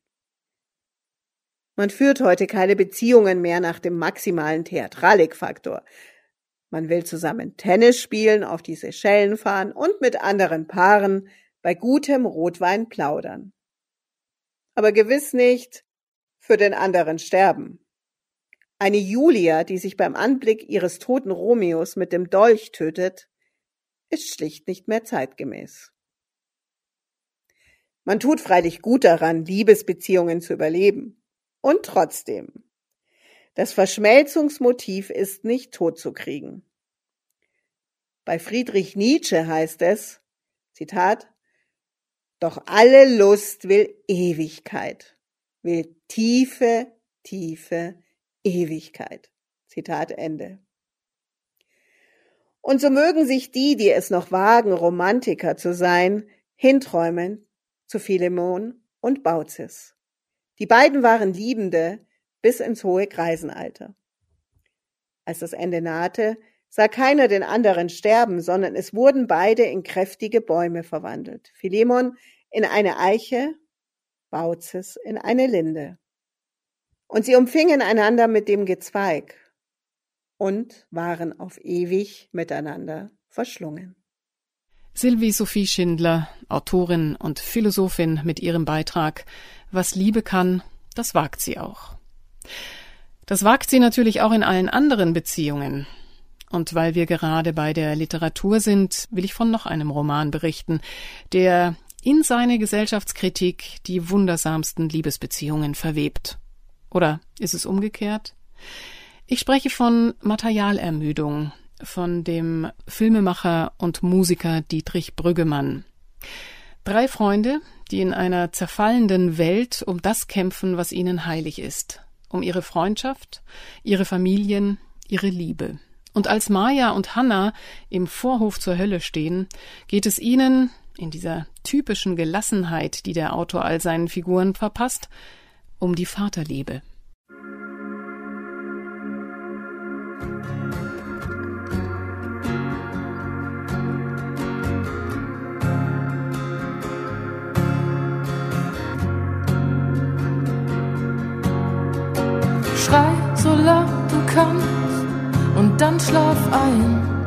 Man führt heute keine Beziehungen mehr nach dem maximalen Theatralikfaktor. Man will zusammen Tennis spielen, auf die Seychellen fahren und mit anderen Paaren bei gutem Rotwein plaudern. Aber gewiss nicht für den anderen sterben. Eine Julia, die sich beim Anblick ihres toten Romeos mit dem Dolch tötet, ist schlicht nicht mehr zeitgemäß. Man tut freilich gut daran, Liebesbeziehungen zu überleben. Und trotzdem. Das Verschmelzungsmotiv ist nicht totzukriegen. Bei Friedrich Nietzsche heißt es, Zitat, doch alle Lust will Ewigkeit, will tiefe, tiefe Ewigkeit. Zitat Ende. Und so mögen sich die, die es noch wagen, Romantiker zu sein, hinträumen zu Philemon und Baucis. Die beiden waren Liebende bis ins hohe Greisenalter. Als das Ende nahte, sah keiner den anderen sterben, sondern es wurden beide in kräftige Bäume verwandelt. Philemon in eine Eiche, Baucis in eine Linde. Und sie umfingen einander mit dem Gezweig und waren auf ewig miteinander verschlungen. Sylvie Sophie Schindler, Autorin und Philosophin mit ihrem Beitrag Was Liebe kann, das wagt sie auch. Das wagt sie natürlich auch in allen anderen Beziehungen. Und weil wir gerade bei der Literatur sind, will ich von noch einem Roman berichten, der in seine Gesellschaftskritik die wundersamsten Liebesbeziehungen verwebt. Oder ist es umgekehrt? Ich spreche von Materialermüdung, von dem Filmemacher und Musiker Dietrich Brüggemann. Drei Freunde, die in einer zerfallenden Welt um das kämpfen, was ihnen heilig ist, um ihre Freundschaft, ihre Familien, ihre Liebe. Und als Maya und Hannah im Vorhof zur Hölle stehen, geht es ihnen, in dieser typischen Gelassenheit, die der Autor all seinen Figuren verpasst, um die Vaterliebe. Schrei so laut du kannst und dann schlaf ein.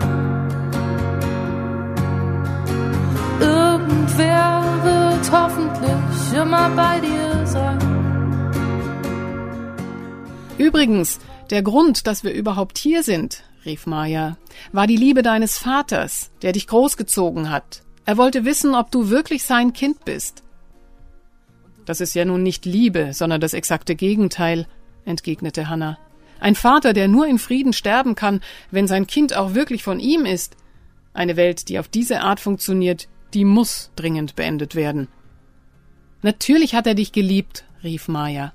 Irgendwer wird hoffentlich immer bei dir sein. Übrigens, der Grund, dass wir überhaupt hier sind, rief Maya, war die Liebe deines Vaters, der dich großgezogen hat. Er wollte wissen, ob du wirklich sein Kind bist. Das ist ja nun nicht Liebe, sondern das exakte Gegenteil, entgegnete Hannah. Ein Vater, der nur in Frieden sterben kann, wenn sein Kind auch wirklich von ihm ist. Eine Welt, die auf diese Art funktioniert, die muss dringend beendet werden. Natürlich hat er dich geliebt, rief Maya.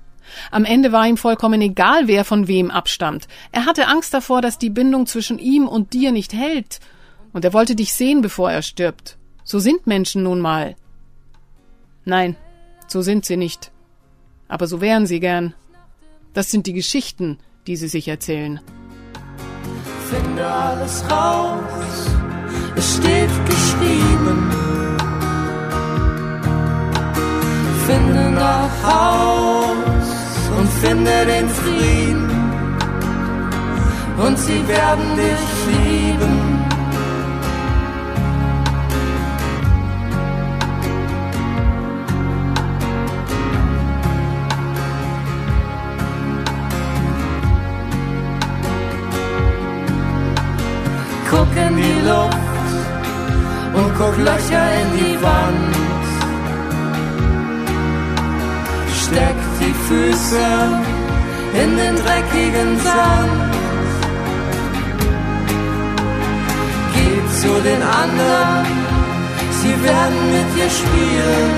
Am Ende war ihm vollkommen egal, wer von wem abstammt. Er hatte Angst davor, dass die Bindung zwischen ihm und dir nicht hält. Und er wollte dich sehen, bevor er stirbt. So sind Menschen nun mal. Nein, so sind sie nicht. Aber so wären sie gern. Das sind die Geschichten, die sie sich erzählen. Finde alles raus, es steht geschrieben. Finde nach Haus und finde den Frieden. Und sie werden dich lieben. Guck in die Luft und guck Löcher in die Wand. Steck die Füße in den dreckigen Sand. Geh zu den anderen, sie werden mit dir spielen.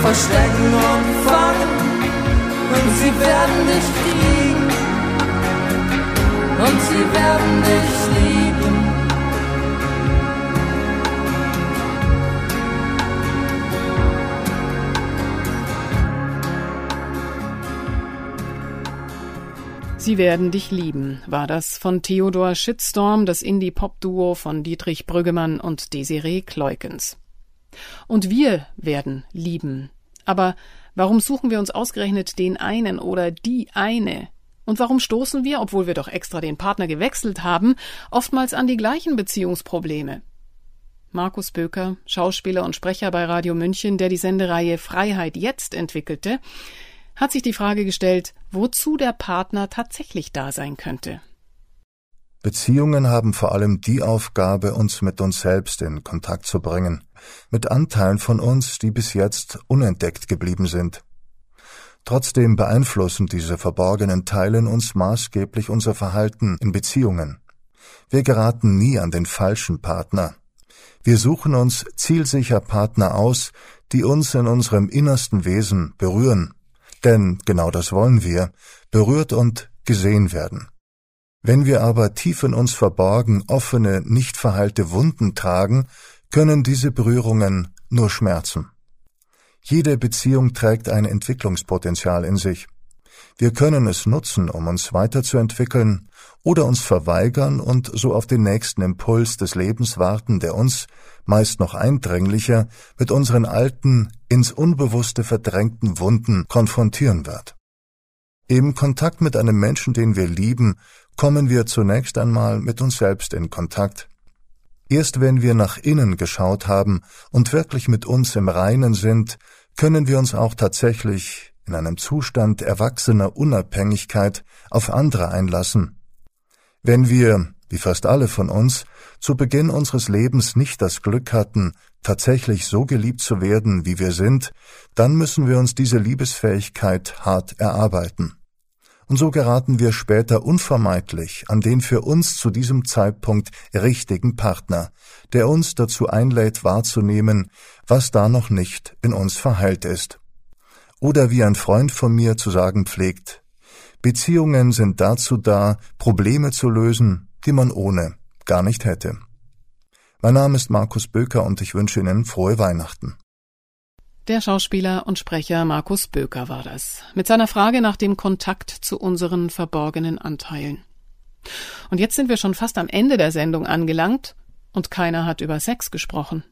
Verstecken und fangen und sie werden dich kriegen und sie werden dich lieben. Sie werden dich lieben, war das von Theodor Shitstorm, das Indie-Pop-Duo von Dietrich Brüggemann und Desiree Kleukens. Und wir werden lieben. Aber warum suchen wir uns ausgerechnet den einen oder die eine? Und warum stoßen wir, obwohl wir doch extra den Partner gewechselt haben, oftmals an die gleichen Beziehungsprobleme? Markus Böker, Schauspieler und Sprecher bei Radio München, der die Sendereihe Freiheit jetzt entwickelte, hat sich die Frage gestellt, wozu der Partner tatsächlich da sein könnte. Beziehungen haben vor allem die Aufgabe, uns mit uns selbst in Kontakt zu bringen, mit Anteilen von uns, die bis jetzt unentdeckt geblieben sind. Trotzdem beeinflussen diese verborgenen Teile in uns maßgeblich unser Verhalten in Beziehungen. Wir geraten nie an den falschen Partner. Wir suchen uns zielsicher Partner aus, die uns in unserem innersten Wesen berühren. Denn genau das wollen wir, berührt und gesehen werden. Wenn wir aber tief in uns verborgen offene, nicht verheilte Wunden tragen, können diese Berührungen nur schmerzen. Jede Beziehung trägt ein Entwicklungspotenzial in sich. Wir können es nutzen, um uns weiterzuentwickeln, oder uns verweigern und so auf den nächsten Impuls des Lebens warten, der uns, meist noch eindringlicher, mit unseren alten, ins Unbewusste verdrängten Wunden konfrontieren wird. Im Kontakt mit einem Menschen, den wir lieben, kommen wir zunächst einmal mit uns selbst in Kontakt. Erst wenn wir nach innen geschaut haben und wirklich mit uns im Reinen sind, können wir uns auch tatsächlich in einem Zustand erwachsener Unabhängigkeit auf andere einlassen. Wenn wir, wie fast alle von uns, zu Beginn unseres Lebens nicht das Glück hatten, tatsächlich so geliebt zu werden, wie wir sind, dann müssen wir uns diese Liebesfähigkeit hart erarbeiten und so geraten wir später unvermeidlich an den für uns zu diesem Zeitpunkt richtigen Partner, der uns dazu einlädt wahrzunehmen, was da noch nicht in uns verheilt ist. Oder wie ein Freund von mir zu sagen pflegt, Beziehungen sind dazu da, Probleme zu lösen, die man ohne gar nicht hätte. Mein Name ist Markus Böker und ich wünsche Ihnen frohe Weihnachten. Der Schauspieler und Sprecher Markus Böker war das, mit seiner Frage nach dem Kontakt zu unseren verborgenen Anteilen. Und jetzt sind wir schon fast am Ende der Sendung angelangt und keiner hat über Sex gesprochen.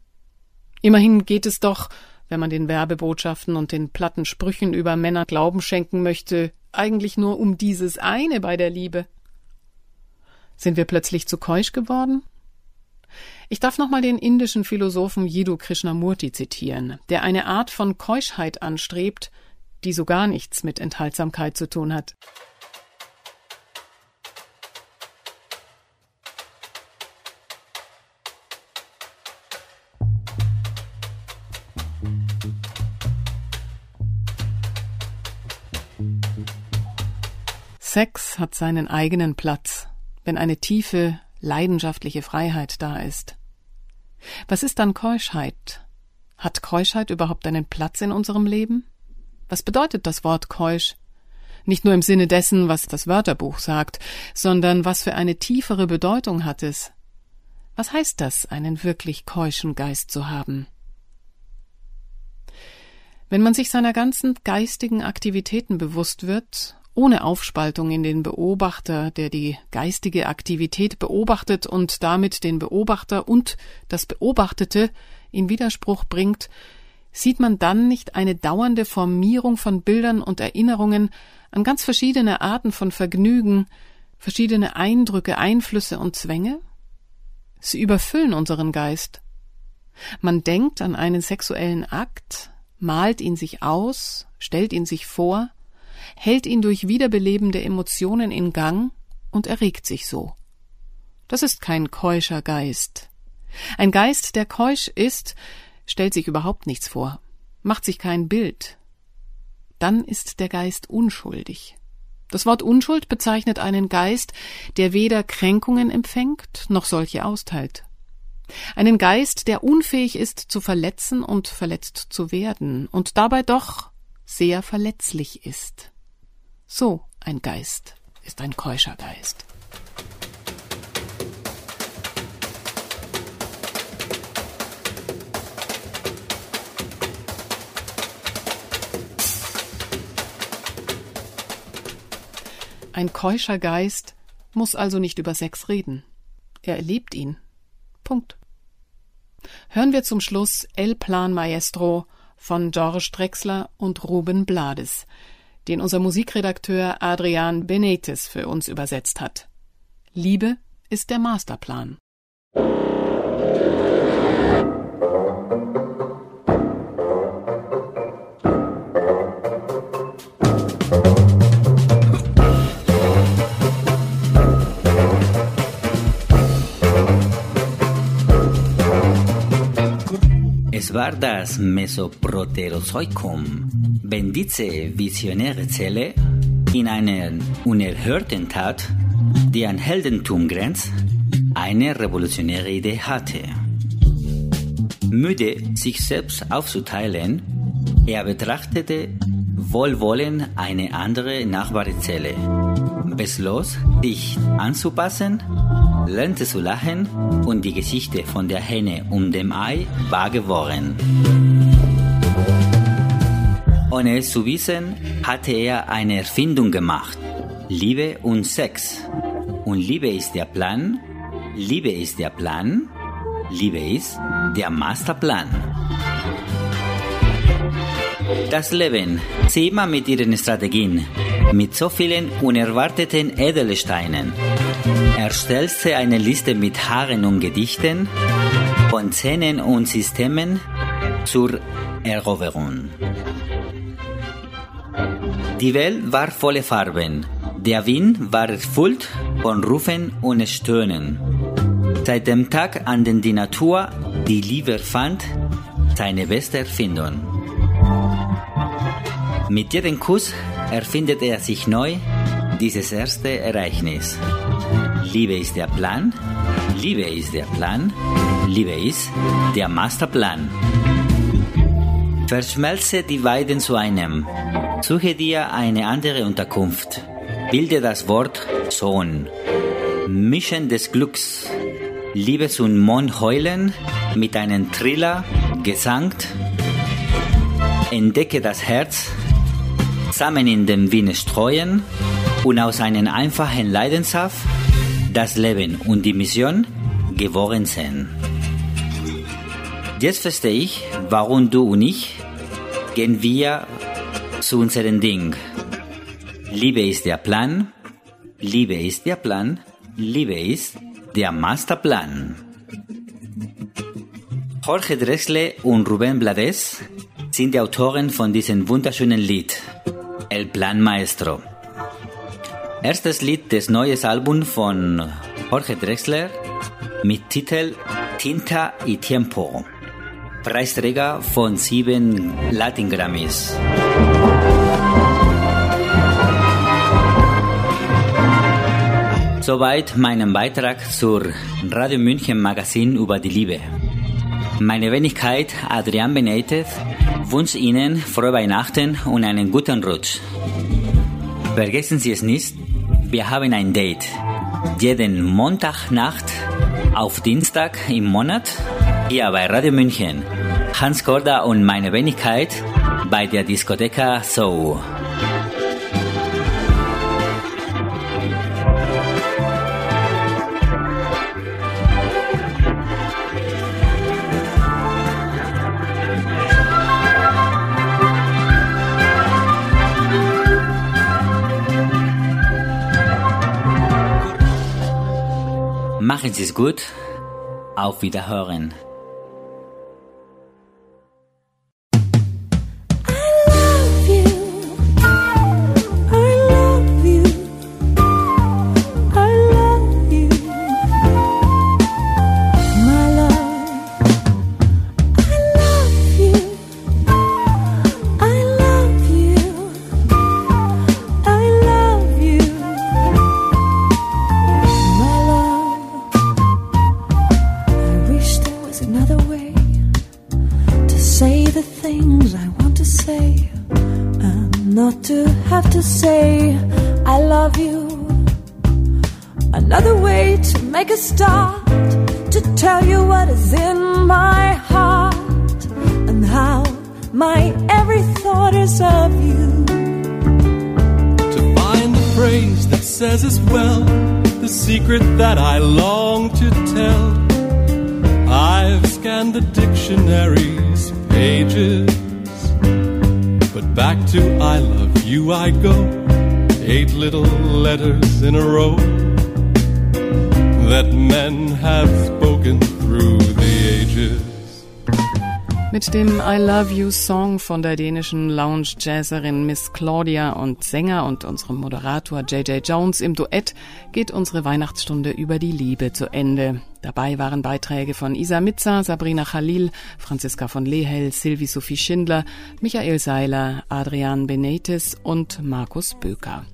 Immerhin geht es doch, wenn man den Werbebotschaften und den platten Sprüchen über Männer Glauben schenken möchte, eigentlich nur um dieses eine bei der Liebe. Sind wir plötzlich zu keusch geworden? Ich darf nochmal den indischen Philosophen Jiddu Krishnamurti zitieren, der eine Art von Keuschheit anstrebt, die so gar nichts mit Enthaltsamkeit zu tun hat. Sex hat seinen eigenen Platz, wenn eine tiefe, leidenschaftliche Freiheit da ist. Was ist dann Keuschheit? Hat Keuschheit überhaupt einen Platz in unserem Leben? Was bedeutet das Wort keusch? Nicht nur im Sinne dessen, was das Wörterbuch sagt, sondern was für eine tiefere Bedeutung hat es? Was heißt das, einen wirklich keuschen Geist zu haben? Wenn man sich seiner ganzen geistigen Aktivitäten bewusst wird ohne Aufspaltung in den Beobachter, der die geistige Aktivität beobachtet und damit den Beobachter und das Beobachtete in Widerspruch bringt, sieht man dann nicht eine dauernde Formierung von Bildern und Erinnerungen an ganz verschiedene Arten von Vergnügen, verschiedene Eindrücke, Einflüsse und Zwänge? Sie überfüllen unseren Geist. Man denkt an einen sexuellen Akt, malt ihn sich aus, stellt ihn sich vor, hält ihn durch wiederbelebende Emotionen in Gang und erregt sich so. Das ist kein keuscher Geist. Ein Geist, der keusch ist, stellt sich überhaupt nichts vor, macht sich kein Bild. Dann ist der Geist unschuldig. Das Wort Unschuld bezeichnet einen Geist, der weder Kränkungen empfängt noch solche austeilt. Einen Geist, der unfähig ist zu verletzen und verletzt zu werden und dabei doch sehr verletzlich ist. So ein Geist ist ein keuscher Geist. Ein keuscher Geist muss also nicht über Sex reden. Er erlebt ihn. Punkt. Hören wir zum Schluss El Plan Maestro von George Drexler und Ruben Blades den unser Musikredakteur Adrian Benetes für uns übersetzt hat. Liebe ist der Masterplan. Es war das Mesoproterozoikum, wenn diese visionäre Zelle in einer unerhörten Tat, die an Heldentum grenzt, eine revolutionäre Idee hatte. Müde, sich selbst aufzuteilen, er betrachtete wohlwollend eine andere Nachbarzelle, beschloss, sich anzupassen, lernte zu lachen und die Geschichte von der Henne und dem Ei war geworden. Ohne es zu wissen, hatte er eine Erfindung gemacht. Liebe und Sex. Und Liebe ist der Plan, Liebe ist der Plan, Liebe ist der Masterplan. Das Leben, sie immer mit ihren Strategien, mit so vielen unerwarteten Edelsteinen. Er stellte eine Liste mit Haaren und Gedichten, von Szenen und Systemen zur Eroberung. Die Welt war voller Farben. Der Wind war erfüllt von Rufen und Stöhnen. Seit dem Tag, an dem die Natur die Liebe fand, seine beste Erfindung. Mit jedem Kuss erfindet er sich neu dieses erste Ereignis. Liebe ist der Plan, Liebe ist der Plan, Liebe ist der Masterplan. Verschmelze die beiden zu einem. Suche dir eine andere Unterkunft. Bilde das Wort Sohn. Mischen des Glücks. Liebes und Mond heulen mit einem Triller, Gesang. Entdecke das Herz, Samen in dem Wind streuen und aus einem einfachen Leidenschaft das Leben und die Mission geboren sind. Jetzt verstehe ich, warum du und ich gehen wir zu unserem Ding. Liebe ist der Plan, Liebe ist der Plan, Liebe ist der Masterplan. Jorge Drexler und Rubén Blades sind die Autoren von diesem wunderschönen Lied, El Plan Maestro. Erstes Lied des neuen Albums von Jorge Drexler mit Titel Tinta y Tiempo. Preisträger von sieben Latin Grammys. Soweit meinen Beitrag zur Radio München Magazin über die Liebe. Meine Wenigkeit Adrian Benitez wünscht Ihnen frohe Weihnachten und einen guten Rutsch. Vergessen Sie es nicht, wir haben ein Date. Jeden Montagnacht auf Dienstag im Monat hier bei Radio München. Hans Korda und meine Wenigkeit bei der Diskotheka Soul. Machen Sie es gut. Auf Wiederhören. Um, not to have to say I love you. Another way to make a start, to tell you what is in my heart and how my every thought is of you. To find the phrase that says as well the secret that I long to tell. I've scanned the dictionary's but back to I love you I go. Eight little letters in a row that men have spoken through. Mit dem I Love You Song von der dänischen Lounge-Jazzerin Miss Claudia und Sänger und unserem Moderator JJ Jones im Duett geht unsere Weihnachtsstunde über die Liebe zu Ende. Dabei waren Beiträge von Isa Mitza, Sabrina Khalil, Franziska von Lehel, Sylvie Sophie Schindler, Michael Seiler, Adrian Benetes und Markus Böker.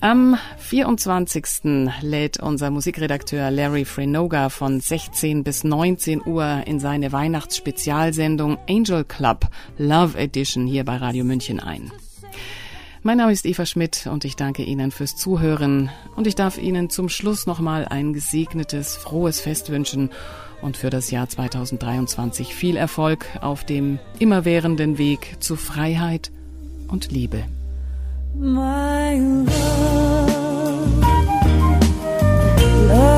Am 24. lädt unser Musikredakteur Larry Frenoga von 16 bis 19 Uhr in seine Weihnachtsspezialsendung Angel Club Love Edition hier bei Radio München ein. Mein Name ist Eva Schmidt und ich danke Ihnen fürs Zuhören und ich darf Ihnen zum Schluss nochmal ein gesegnetes, frohes Fest wünschen und für das Jahr 2023 viel Erfolg auf dem immerwährenden Weg zu Freiheit und Liebe. my love, love.